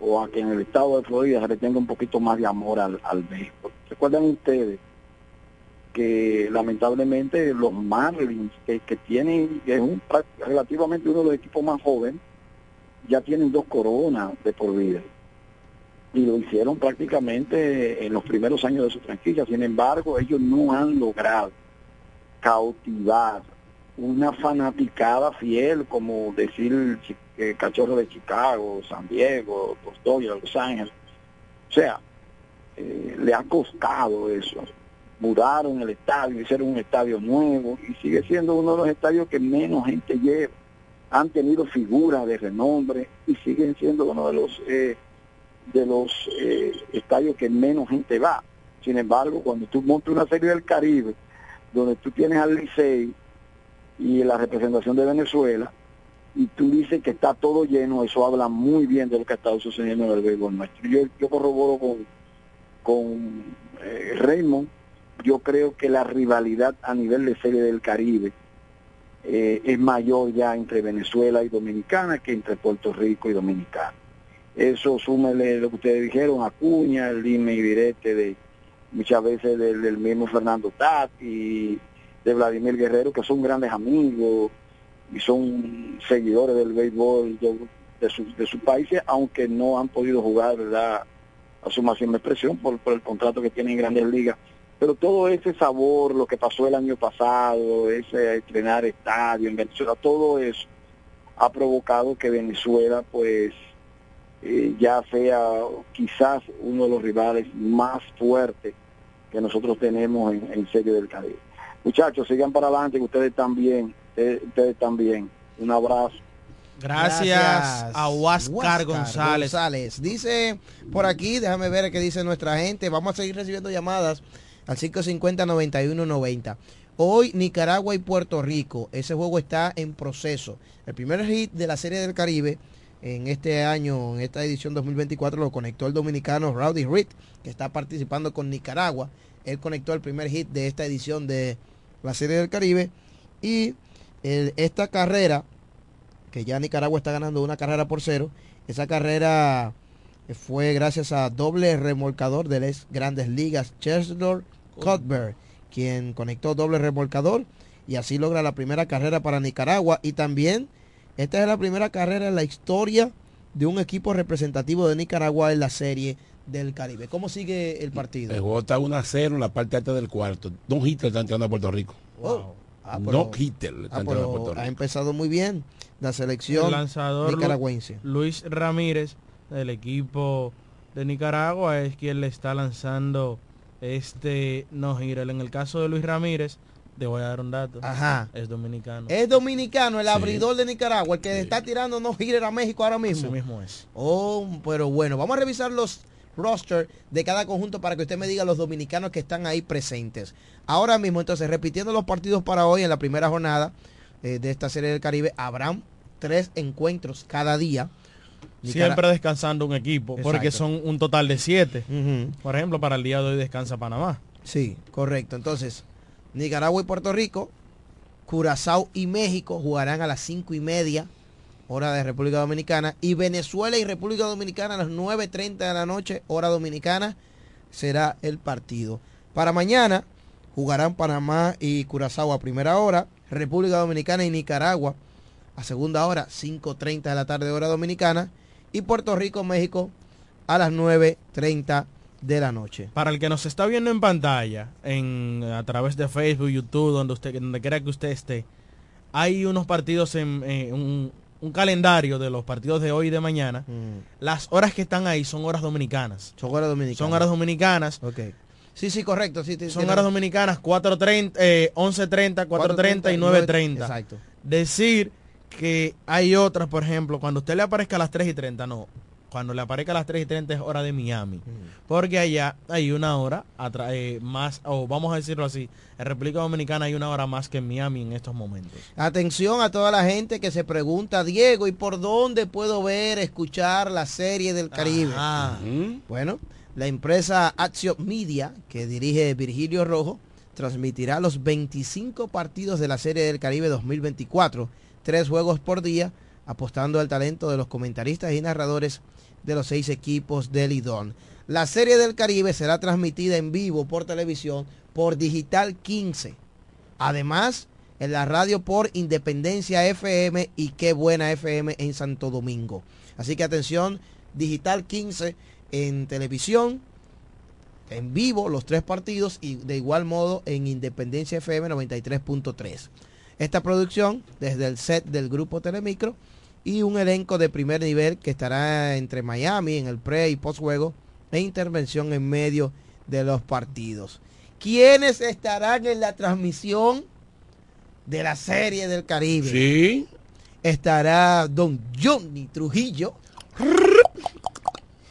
K: o a que en el estado de Florida se le tenga un poquito más de amor al, al béisbol. Recuerdan ustedes que lamentablemente los Marlins, que, tienen, que es un, relativamente uno de los equipos más jóvenes, ya tienen dos coronas de por vida. Y lo hicieron prácticamente en los primeros años de su franquicia. Sin embargo, ellos no han logrado cautivar una fanaticada fiel, como decir eh, Cachorro de Chicago, San Diego, los Los Ángeles. O sea, eh, le ha costado eso. Mudaron el estadio, hicieron un estadio nuevo y sigue siendo uno de los estadios que menos gente lleva. Han tenido figuras de renombre y siguen siendo uno de los eh, de los eh, estadios que menos gente va. Sin embargo, cuando tú montas una serie del Caribe, donde tú tienes al Licey y la representación de Venezuela, y tú dices que está todo lleno, eso habla muy bien de lo que ha estado sucediendo en el béisbol nuestro. Yo, yo corroboro con, con eh, Raymond, yo creo que la rivalidad a nivel de serie del Caribe eh, es mayor ya entre Venezuela y Dominicana que entre Puerto Rico y Dominicana. Eso súmele lo que ustedes dijeron, Acuña, el dime y direte de muchas veces del, mismo Fernando Tati, de Vladimir Guerrero, que son grandes amigos y son seguidores del béisbol de, de sus países, aunque no han podido jugar, ¿verdad?, a su máxima expresión por, por el contrato que tienen en grandes ligas. Pero todo ese sabor, lo que pasó el año pasado, ese estrenar estadio en Venezuela, todo eso ha provocado que Venezuela, pues, eh, ya sea quizás uno de los rivales más fuertes que nosotros tenemos en, en Serie del Caribe. Muchachos, sigan para adelante, que ustedes también, ustedes, ustedes también. Un abrazo.
E: Gracias, a Huáscar
F: Huáscar
E: González.
F: González. Dice por aquí, déjame ver qué dice nuestra gente. Vamos a seguir recibiendo llamadas al 550-9190. Hoy Nicaragua y Puerto Rico. Ese juego está en proceso. El primer hit de la Serie del Caribe en este año, en esta edición 2024, lo conectó el dominicano Rowdy Reed, que está participando con Nicaragua. Él conectó el primer hit de esta edición de la Serie del Caribe. Y esta carrera que ya Nicaragua está ganando una carrera por cero. Esa carrera fue gracias a doble remolcador de las grandes ligas, Chesler Cuthbert, quien conectó doble remolcador y así logra la primera carrera para Nicaragua. Y también esta es la primera carrera en la historia de un equipo representativo de Nicaragua en la serie del Caribe. ¿Cómo sigue el partido?
A: El juego está 1 a 0 en la parte alta del cuarto. Don Hitler está entrando a Puerto Rico.
F: Oh. Ah,
A: no Hitler está
F: ah,
A: entrando a Puerto
F: ha
A: Rico.
F: empezado muy bien la selección
E: el lanzador Lu-
F: nicaragüense.
E: Luis Ramírez del equipo de Nicaragua es quien le está lanzando este no giro. En el caso de Luis Ramírez, te voy a dar un dato.
F: Ajá.
E: Es dominicano.
F: Es dominicano, el abridor de Nicaragua, el que está tirando no gira a México ahora mismo.
E: Ese mismo es.
F: Oh, pero bueno, vamos a revisar los roster de cada conjunto para que usted me diga los dominicanos que están ahí presentes. Ahora mismo, entonces, repitiendo los partidos para hoy en la primera jornada eh, de esta serie del Caribe, habrán tres encuentros cada día.
E: Siempre descansando un equipo, porque son un total de siete. Por ejemplo, para el día de hoy descansa Panamá.
F: Sí, correcto. Entonces, Nicaragua y Puerto Rico, Curazao y México jugarán a las cinco y media, hora de República Dominicana, y Venezuela y República Dominicana a las 9.30 de la noche, hora dominicana, será el partido. Para mañana jugarán Panamá y Curazao a primera hora, República Dominicana y Nicaragua a segunda hora, 5.30 de la tarde, hora dominicana, y Puerto Rico, México a las 9.30 de la noche.
E: Para el que nos está viendo en pantalla, en, a través de Facebook, YouTube, donde usted, donde quiera que usted esté, hay unos partidos en, eh, un- un calendario de los partidos de hoy y de mañana,
F: Mm.
E: las horas que están ahí son horas dominicanas.
F: Son horas dominicanas.
E: Son horas dominicanas.
F: Ok. Sí, sí, correcto. Sí,
E: Son horas dominicanas 4.30, eh, 11.30, 4.30 y 9.30.
F: Exacto.
E: Decir que hay otras, por ejemplo, cuando usted le aparezca a las 3 y 30, no. Cuando le aparezca a las 3 y 30 es hora de Miami. Porque allá hay una hora eh, más, o vamos a decirlo así, en República Dominicana hay una hora más que en Miami en estos momentos.
F: Atención a toda la gente que se pregunta, Diego, ¿y por dónde puedo ver, escuchar la serie del Caribe?
E: Ajá.
F: Bueno, la empresa Action Media, que dirige Virgilio Rojo, transmitirá los 25 partidos de la Serie del Caribe 2024, tres juegos por día, apostando al talento de los comentaristas y narradores de los seis equipos del Lidón. La Serie del Caribe será transmitida en vivo por televisión por Digital 15. Además, en la radio por Independencia FM y Qué Buena FM en Santo Domingo. Así que atención, Digital 15 en televisión, en vivo los tres partidos y de igual modo en Independencia FM 93.3. Esta producción desde el set del grupo Telemicro y un elenco de primer nivel que estará entre Miami en el pre y post juego e intervención en medio de los partidos. ¿Quiénes estarán en la transmisión de la serie del Caribe?
A: Sí.
F: Estará don Johnny Trujillo.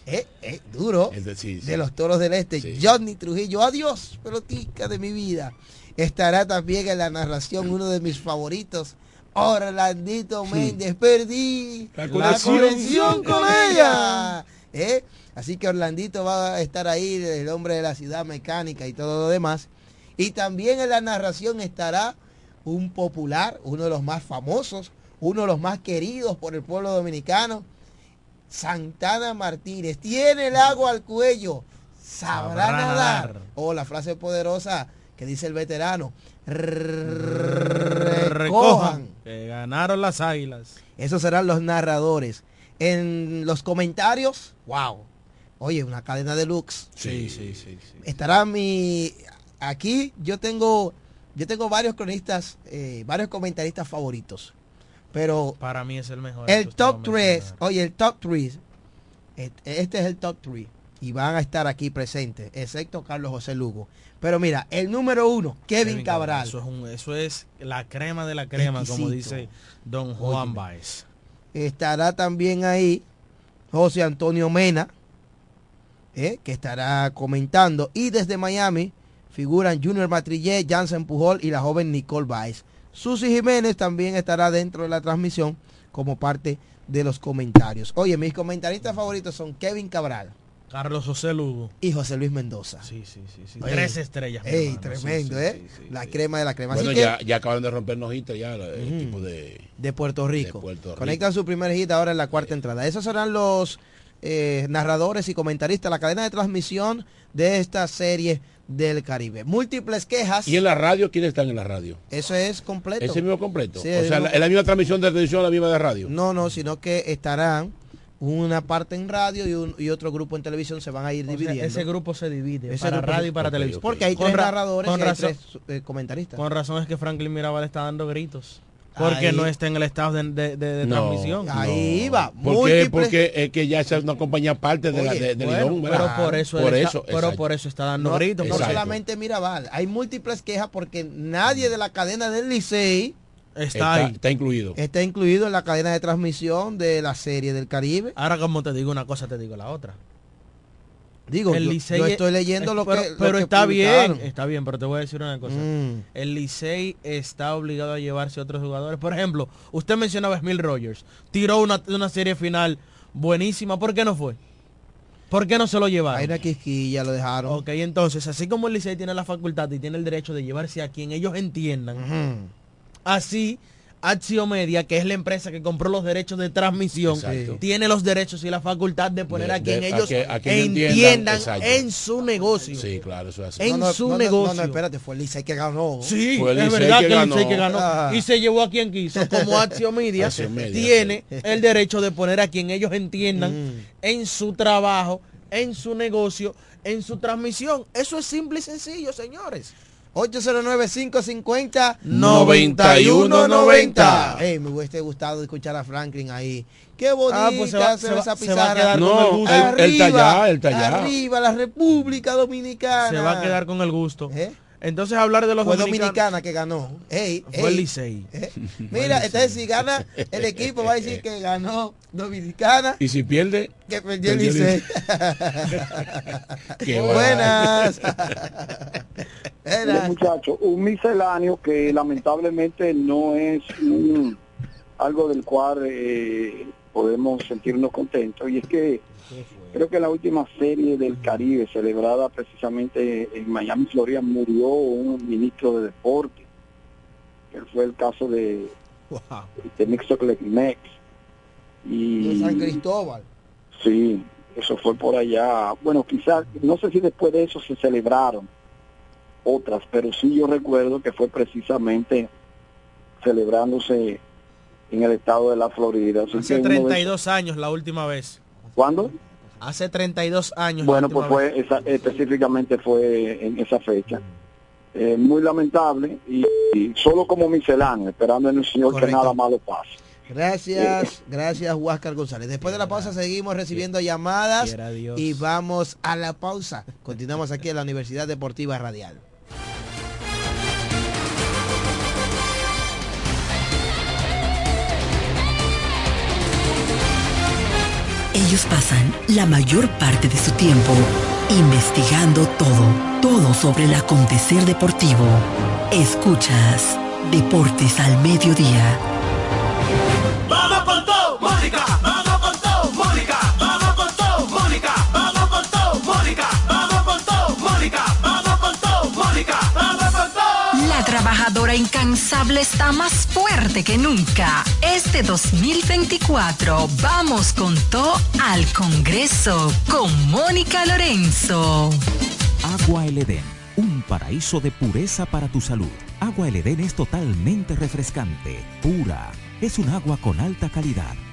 F: Eh, eh, duro.
A: Sí, sí.
F: de los toros del este.
A: Sí.
F: Johnny Trujillo. Adiós, pelotica de mi vida. Estará también en la narración uno de mis favoritos. Orlandito Méndez. Perdí
A: La
F: la
A: conexión.
F: con ella. ¿Eh? Así que Orlandito va a estar ahí, el hombre de la ciudad mecánica y todo lo demás. Y también en la narración estará un popular, uno de los más famosos, uno de los más queridos por el pueblo dominicano, Santana Martínez. Tiene el agua al cuello, sabrá,
E: Sabrá
F: nadar.
E: nadar.
F: O la frase poderosa que dice el veterano,
E: Recojan. Que ganaron las águilas.
F: Esos serán los narradores. En los comentarios, wow. Oye, una cadena de looks.
E: Sí, sí, sí. sí.
F: Estará mi aquí yo tengo yo tengo varios cronistas, eh, varios comentaristas favoritos. Pero
E: Para mí es el mejor.
F: el top 3,
E: mencionar.
F: oye, el top 3, este es el top 3 y van a estar aquí presentes, excepto Carlos José Lugo. Pero mira, el número uno, Kevin, Cabral.
E: Eso es, un- eso es la crema de la crema, como dice don Juan. Baez.
F: Estará también ahí José Antonio Mena, eh, que estará comentando. Y desde Miami figuran Junior Matrillé, Jansen Pujol y la joven Nicole Baez. Susi Jiménez también estará dentro de la transmisión como parte de los comentarios. Oye, mis comentaristas favoritos son Kevin Cabral
E: Carlos José Lugo.
F: y José Luis Mendoza.
E: Sí, sí, sí. sí.
F: Oye,
E: Tres estrellas.
F: Ey,
E: hermano.
F: tremendo,
E: Sí,
F: ¿eh?
E: sí, sí,
F: la
E: sí.
F: crema de la crema.
A: Bueno,
F: Así que,
A: ya, ya acaban de rompernos hitos ya el equipo de...
F: de Puerto Rico.
A: De Puerto Rico.
F: Conectan su primer hit ahora en la cuarta entrada. Esos serán los eh, narradores y comentaristas, la cadena de transmisión de esta serie del Caribe. Múltiples quejas.
A: ¿Y en la radio quiénes están en la radio?
F: Eso es completo.
A: ¿Ese mismo completo?
F: Sí,
A: o
F: el
A: sea,
F: mismo-
A: la, es la misma transmisión de televisión, la misma de radio.
F: No, no, sino que estarán una parte en radio y, un- y otro grupo en televisión se van a ir
E: O sea,
F: dividiendo.
E: ese grupo se divide
F: Ese
E: para radio y para
A: ok,
E: televisión.
A: ok.
F: Porque hay
E: Con
F: tres
E: ra-
F: narradores
E: con
F: y hay
E: razón-
F: tres eh, comentaristas.
E: Con razón es que Franklin Mirabal está dando gritos. Porque
F: Ahí.
E: no está en el estado de, de- de- de
A: No.
E: transmisión.
F: Ahí va.
A: ¿Por
F: múltiples-
A: Porque es que ya es una compañía parte de la
F: Oye,
A: de, de
E: Bueno, pero por eso,
A: por eso,
E: está, pero por eso está dando
F: no,
E: gritos.
F: no solamente Mirabal, hay múltiples quejas porque nadie de la cadena del Licey
E: Está,
A: está,
E: ahí.
A: está incluido.
F: está incluido en la cadena de transmisión de la serie del Caribe.
E: Ahora como te digo una cosa, te digo la otra.
F: Digo,
E: El
F: yo,
E: Licey
F: yo estoy leyendo
E: es-
F: lo
E: pero,
F: que lo
E: pero
F: que
E: está
F: publicaron.
E: bien, está bien, pero te voy a decir una cosa.
F: Mm.
E: El Licey está obligado a llevarse a otros jugadores. Por ejemplo, usted mencionaba a Smil Rogers. Tiró una, una serie final buenísima. ¿Por qué no fue? ¿Por qué no se lo llevaron?
F: Hay una quisquilla, lo dejaron.
E: Ok, entonces, así como el Licey tiene la facultad y tiene el derecho de llevarse a quien ellos entiendan. Así Axio Media, que es la empresa que compró los derechos de transmisión,
A: Exacto.
E: tiene los derechos y la facultad de poner
A: De-
E: a quien
A: de- a
E: ellos
A: que- a quien
E: entiendan, en su negocio.
A: Sí, claro, eso es así.
E: En
F: No, no,
E: su
F: no, no,
E: negocio.
F: No, no, espérate, fue el Licey que ganó.
E: Sí,
A: Fue el
E: es verdad
A: que
E: que, el Licey
A: ganó.
E: que ganó.
F: Ah.
E: Y se llevó a quien quiso. Como Axio Media
A: Axio Media,
E: tiene
F: sí.
E: el derecho de poner a quien ellos entiendan
F: Mm.
E: en su trabajo, en su negocio, en su transmisión. Eso es simple y sencillo, señores.
F: 809-550
E: 9190.
F: Ey, me hubiese gustado escuchar a Franklin ahí. Qué bonita
E: Ah, pues se va-
F: se
E: va-
F: esa
E: se va a
F: pizarra.
E: quedar con el
A: No,
E: gusto.
A: está allá, él está allá.
F: Arriba, la República Dominicana.
E: Se va a quedar con el gusto.
F: ¿Eh?
E: Entonces hablar de los
F: Fue
E: dominicanos.
F: Dominicana que ganó. Ey,
E: Fue el
F: ey.
E: Licey.
F: Eh, Mira, entonces si gana el equipo va a decir que ganó Dominicana,
A: Y si pierde,
F: que perdió el
A: Perdió el
F: Licey.
A: Qué
F: Buenas. Era.
K: muchachos, un misceláneo que lamentablemente no es un- algo del cual eh, podemos sentirnos contentos y es que creo que la última serie del Caribe celebrada precisamente en Miami, Florida, murió un ministro de deporte, que fue el caso de, de Mixoc Mex. Y
F: De San Cristóbal.
K: Sí, eso fue por allá. Bueno, quizás, no sé si después de eso se celebraron otras, pero sí yo recuerdo que fue precisamente celebrándose en el estado de la Florida. Así
E: Hace
K: que uno de esos-
E: 32 años la última vez.
K: ¿Cuándo?
E: Hace 32 años.
K: Bueno, pues fue esa- específicamente fue en esa fecha. Eh, muy lamentable y, y solo como misceláneo, esperando en el Señor
F: Correcto.
K: que nada malo pase.
F: Gracias, gracias Huáscar González. Después de la pausa seguimos recibiendo llamadas y vamos a la pausa. Continuamos aquí en la Universidad Deportiva Radial.
D: Ellos pasan la mayor parte de su tiempo investigando todo, todo sobre el acontecer deportivo. Escuchas Deportes al Mediodía.
B: Vamos con todo, Mónica. Vamos con todo, Mónica. Vamos con todo, Mónica. Vamos con todo, Mónica. Vamos con todo, Mónica. Vamos con todo, Mónica. Vamos con todo.
L: La trabajadora incansable está más fuerte que nunca. Este 2024 vamos con todo al Congreso con Mónica Lorenzo.
M: Agua El Edén, un paraíso de pureza para tu salud. Agua El Edén es totalmente refrescante, pura. Es un agua con alta calidad,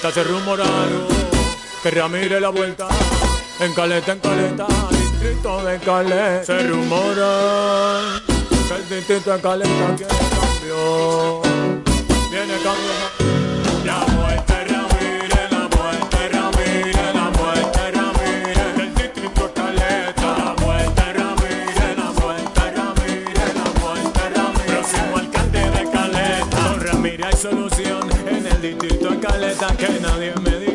H: Se rumoraron que Ramírez la vuelta. En Caleta, en Caleta, distrito de Caleta. Se rumora que el distrito de Caleta quiere cambio. Caleta. Que nadie me diga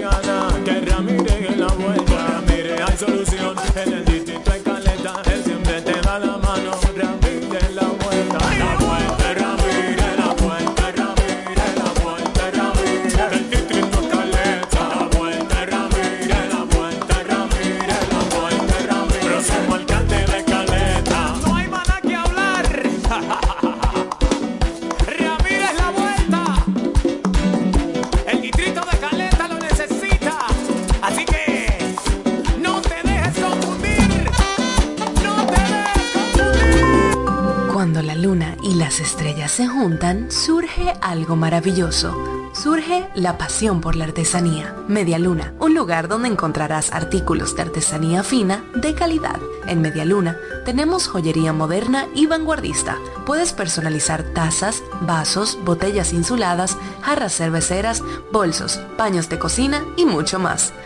I: algo maravilloso. Surge la pasión por la artesanía. Media Luna, un lugar donde encontrarás artículos de artesanía fina de calidad. En Media Luna tenemos joyería moderna y vanguardista. Puedes personalizar tazas, vasos, botellas insuladas, jarras cerveceras, bolsos, paños de cocina y mucho más.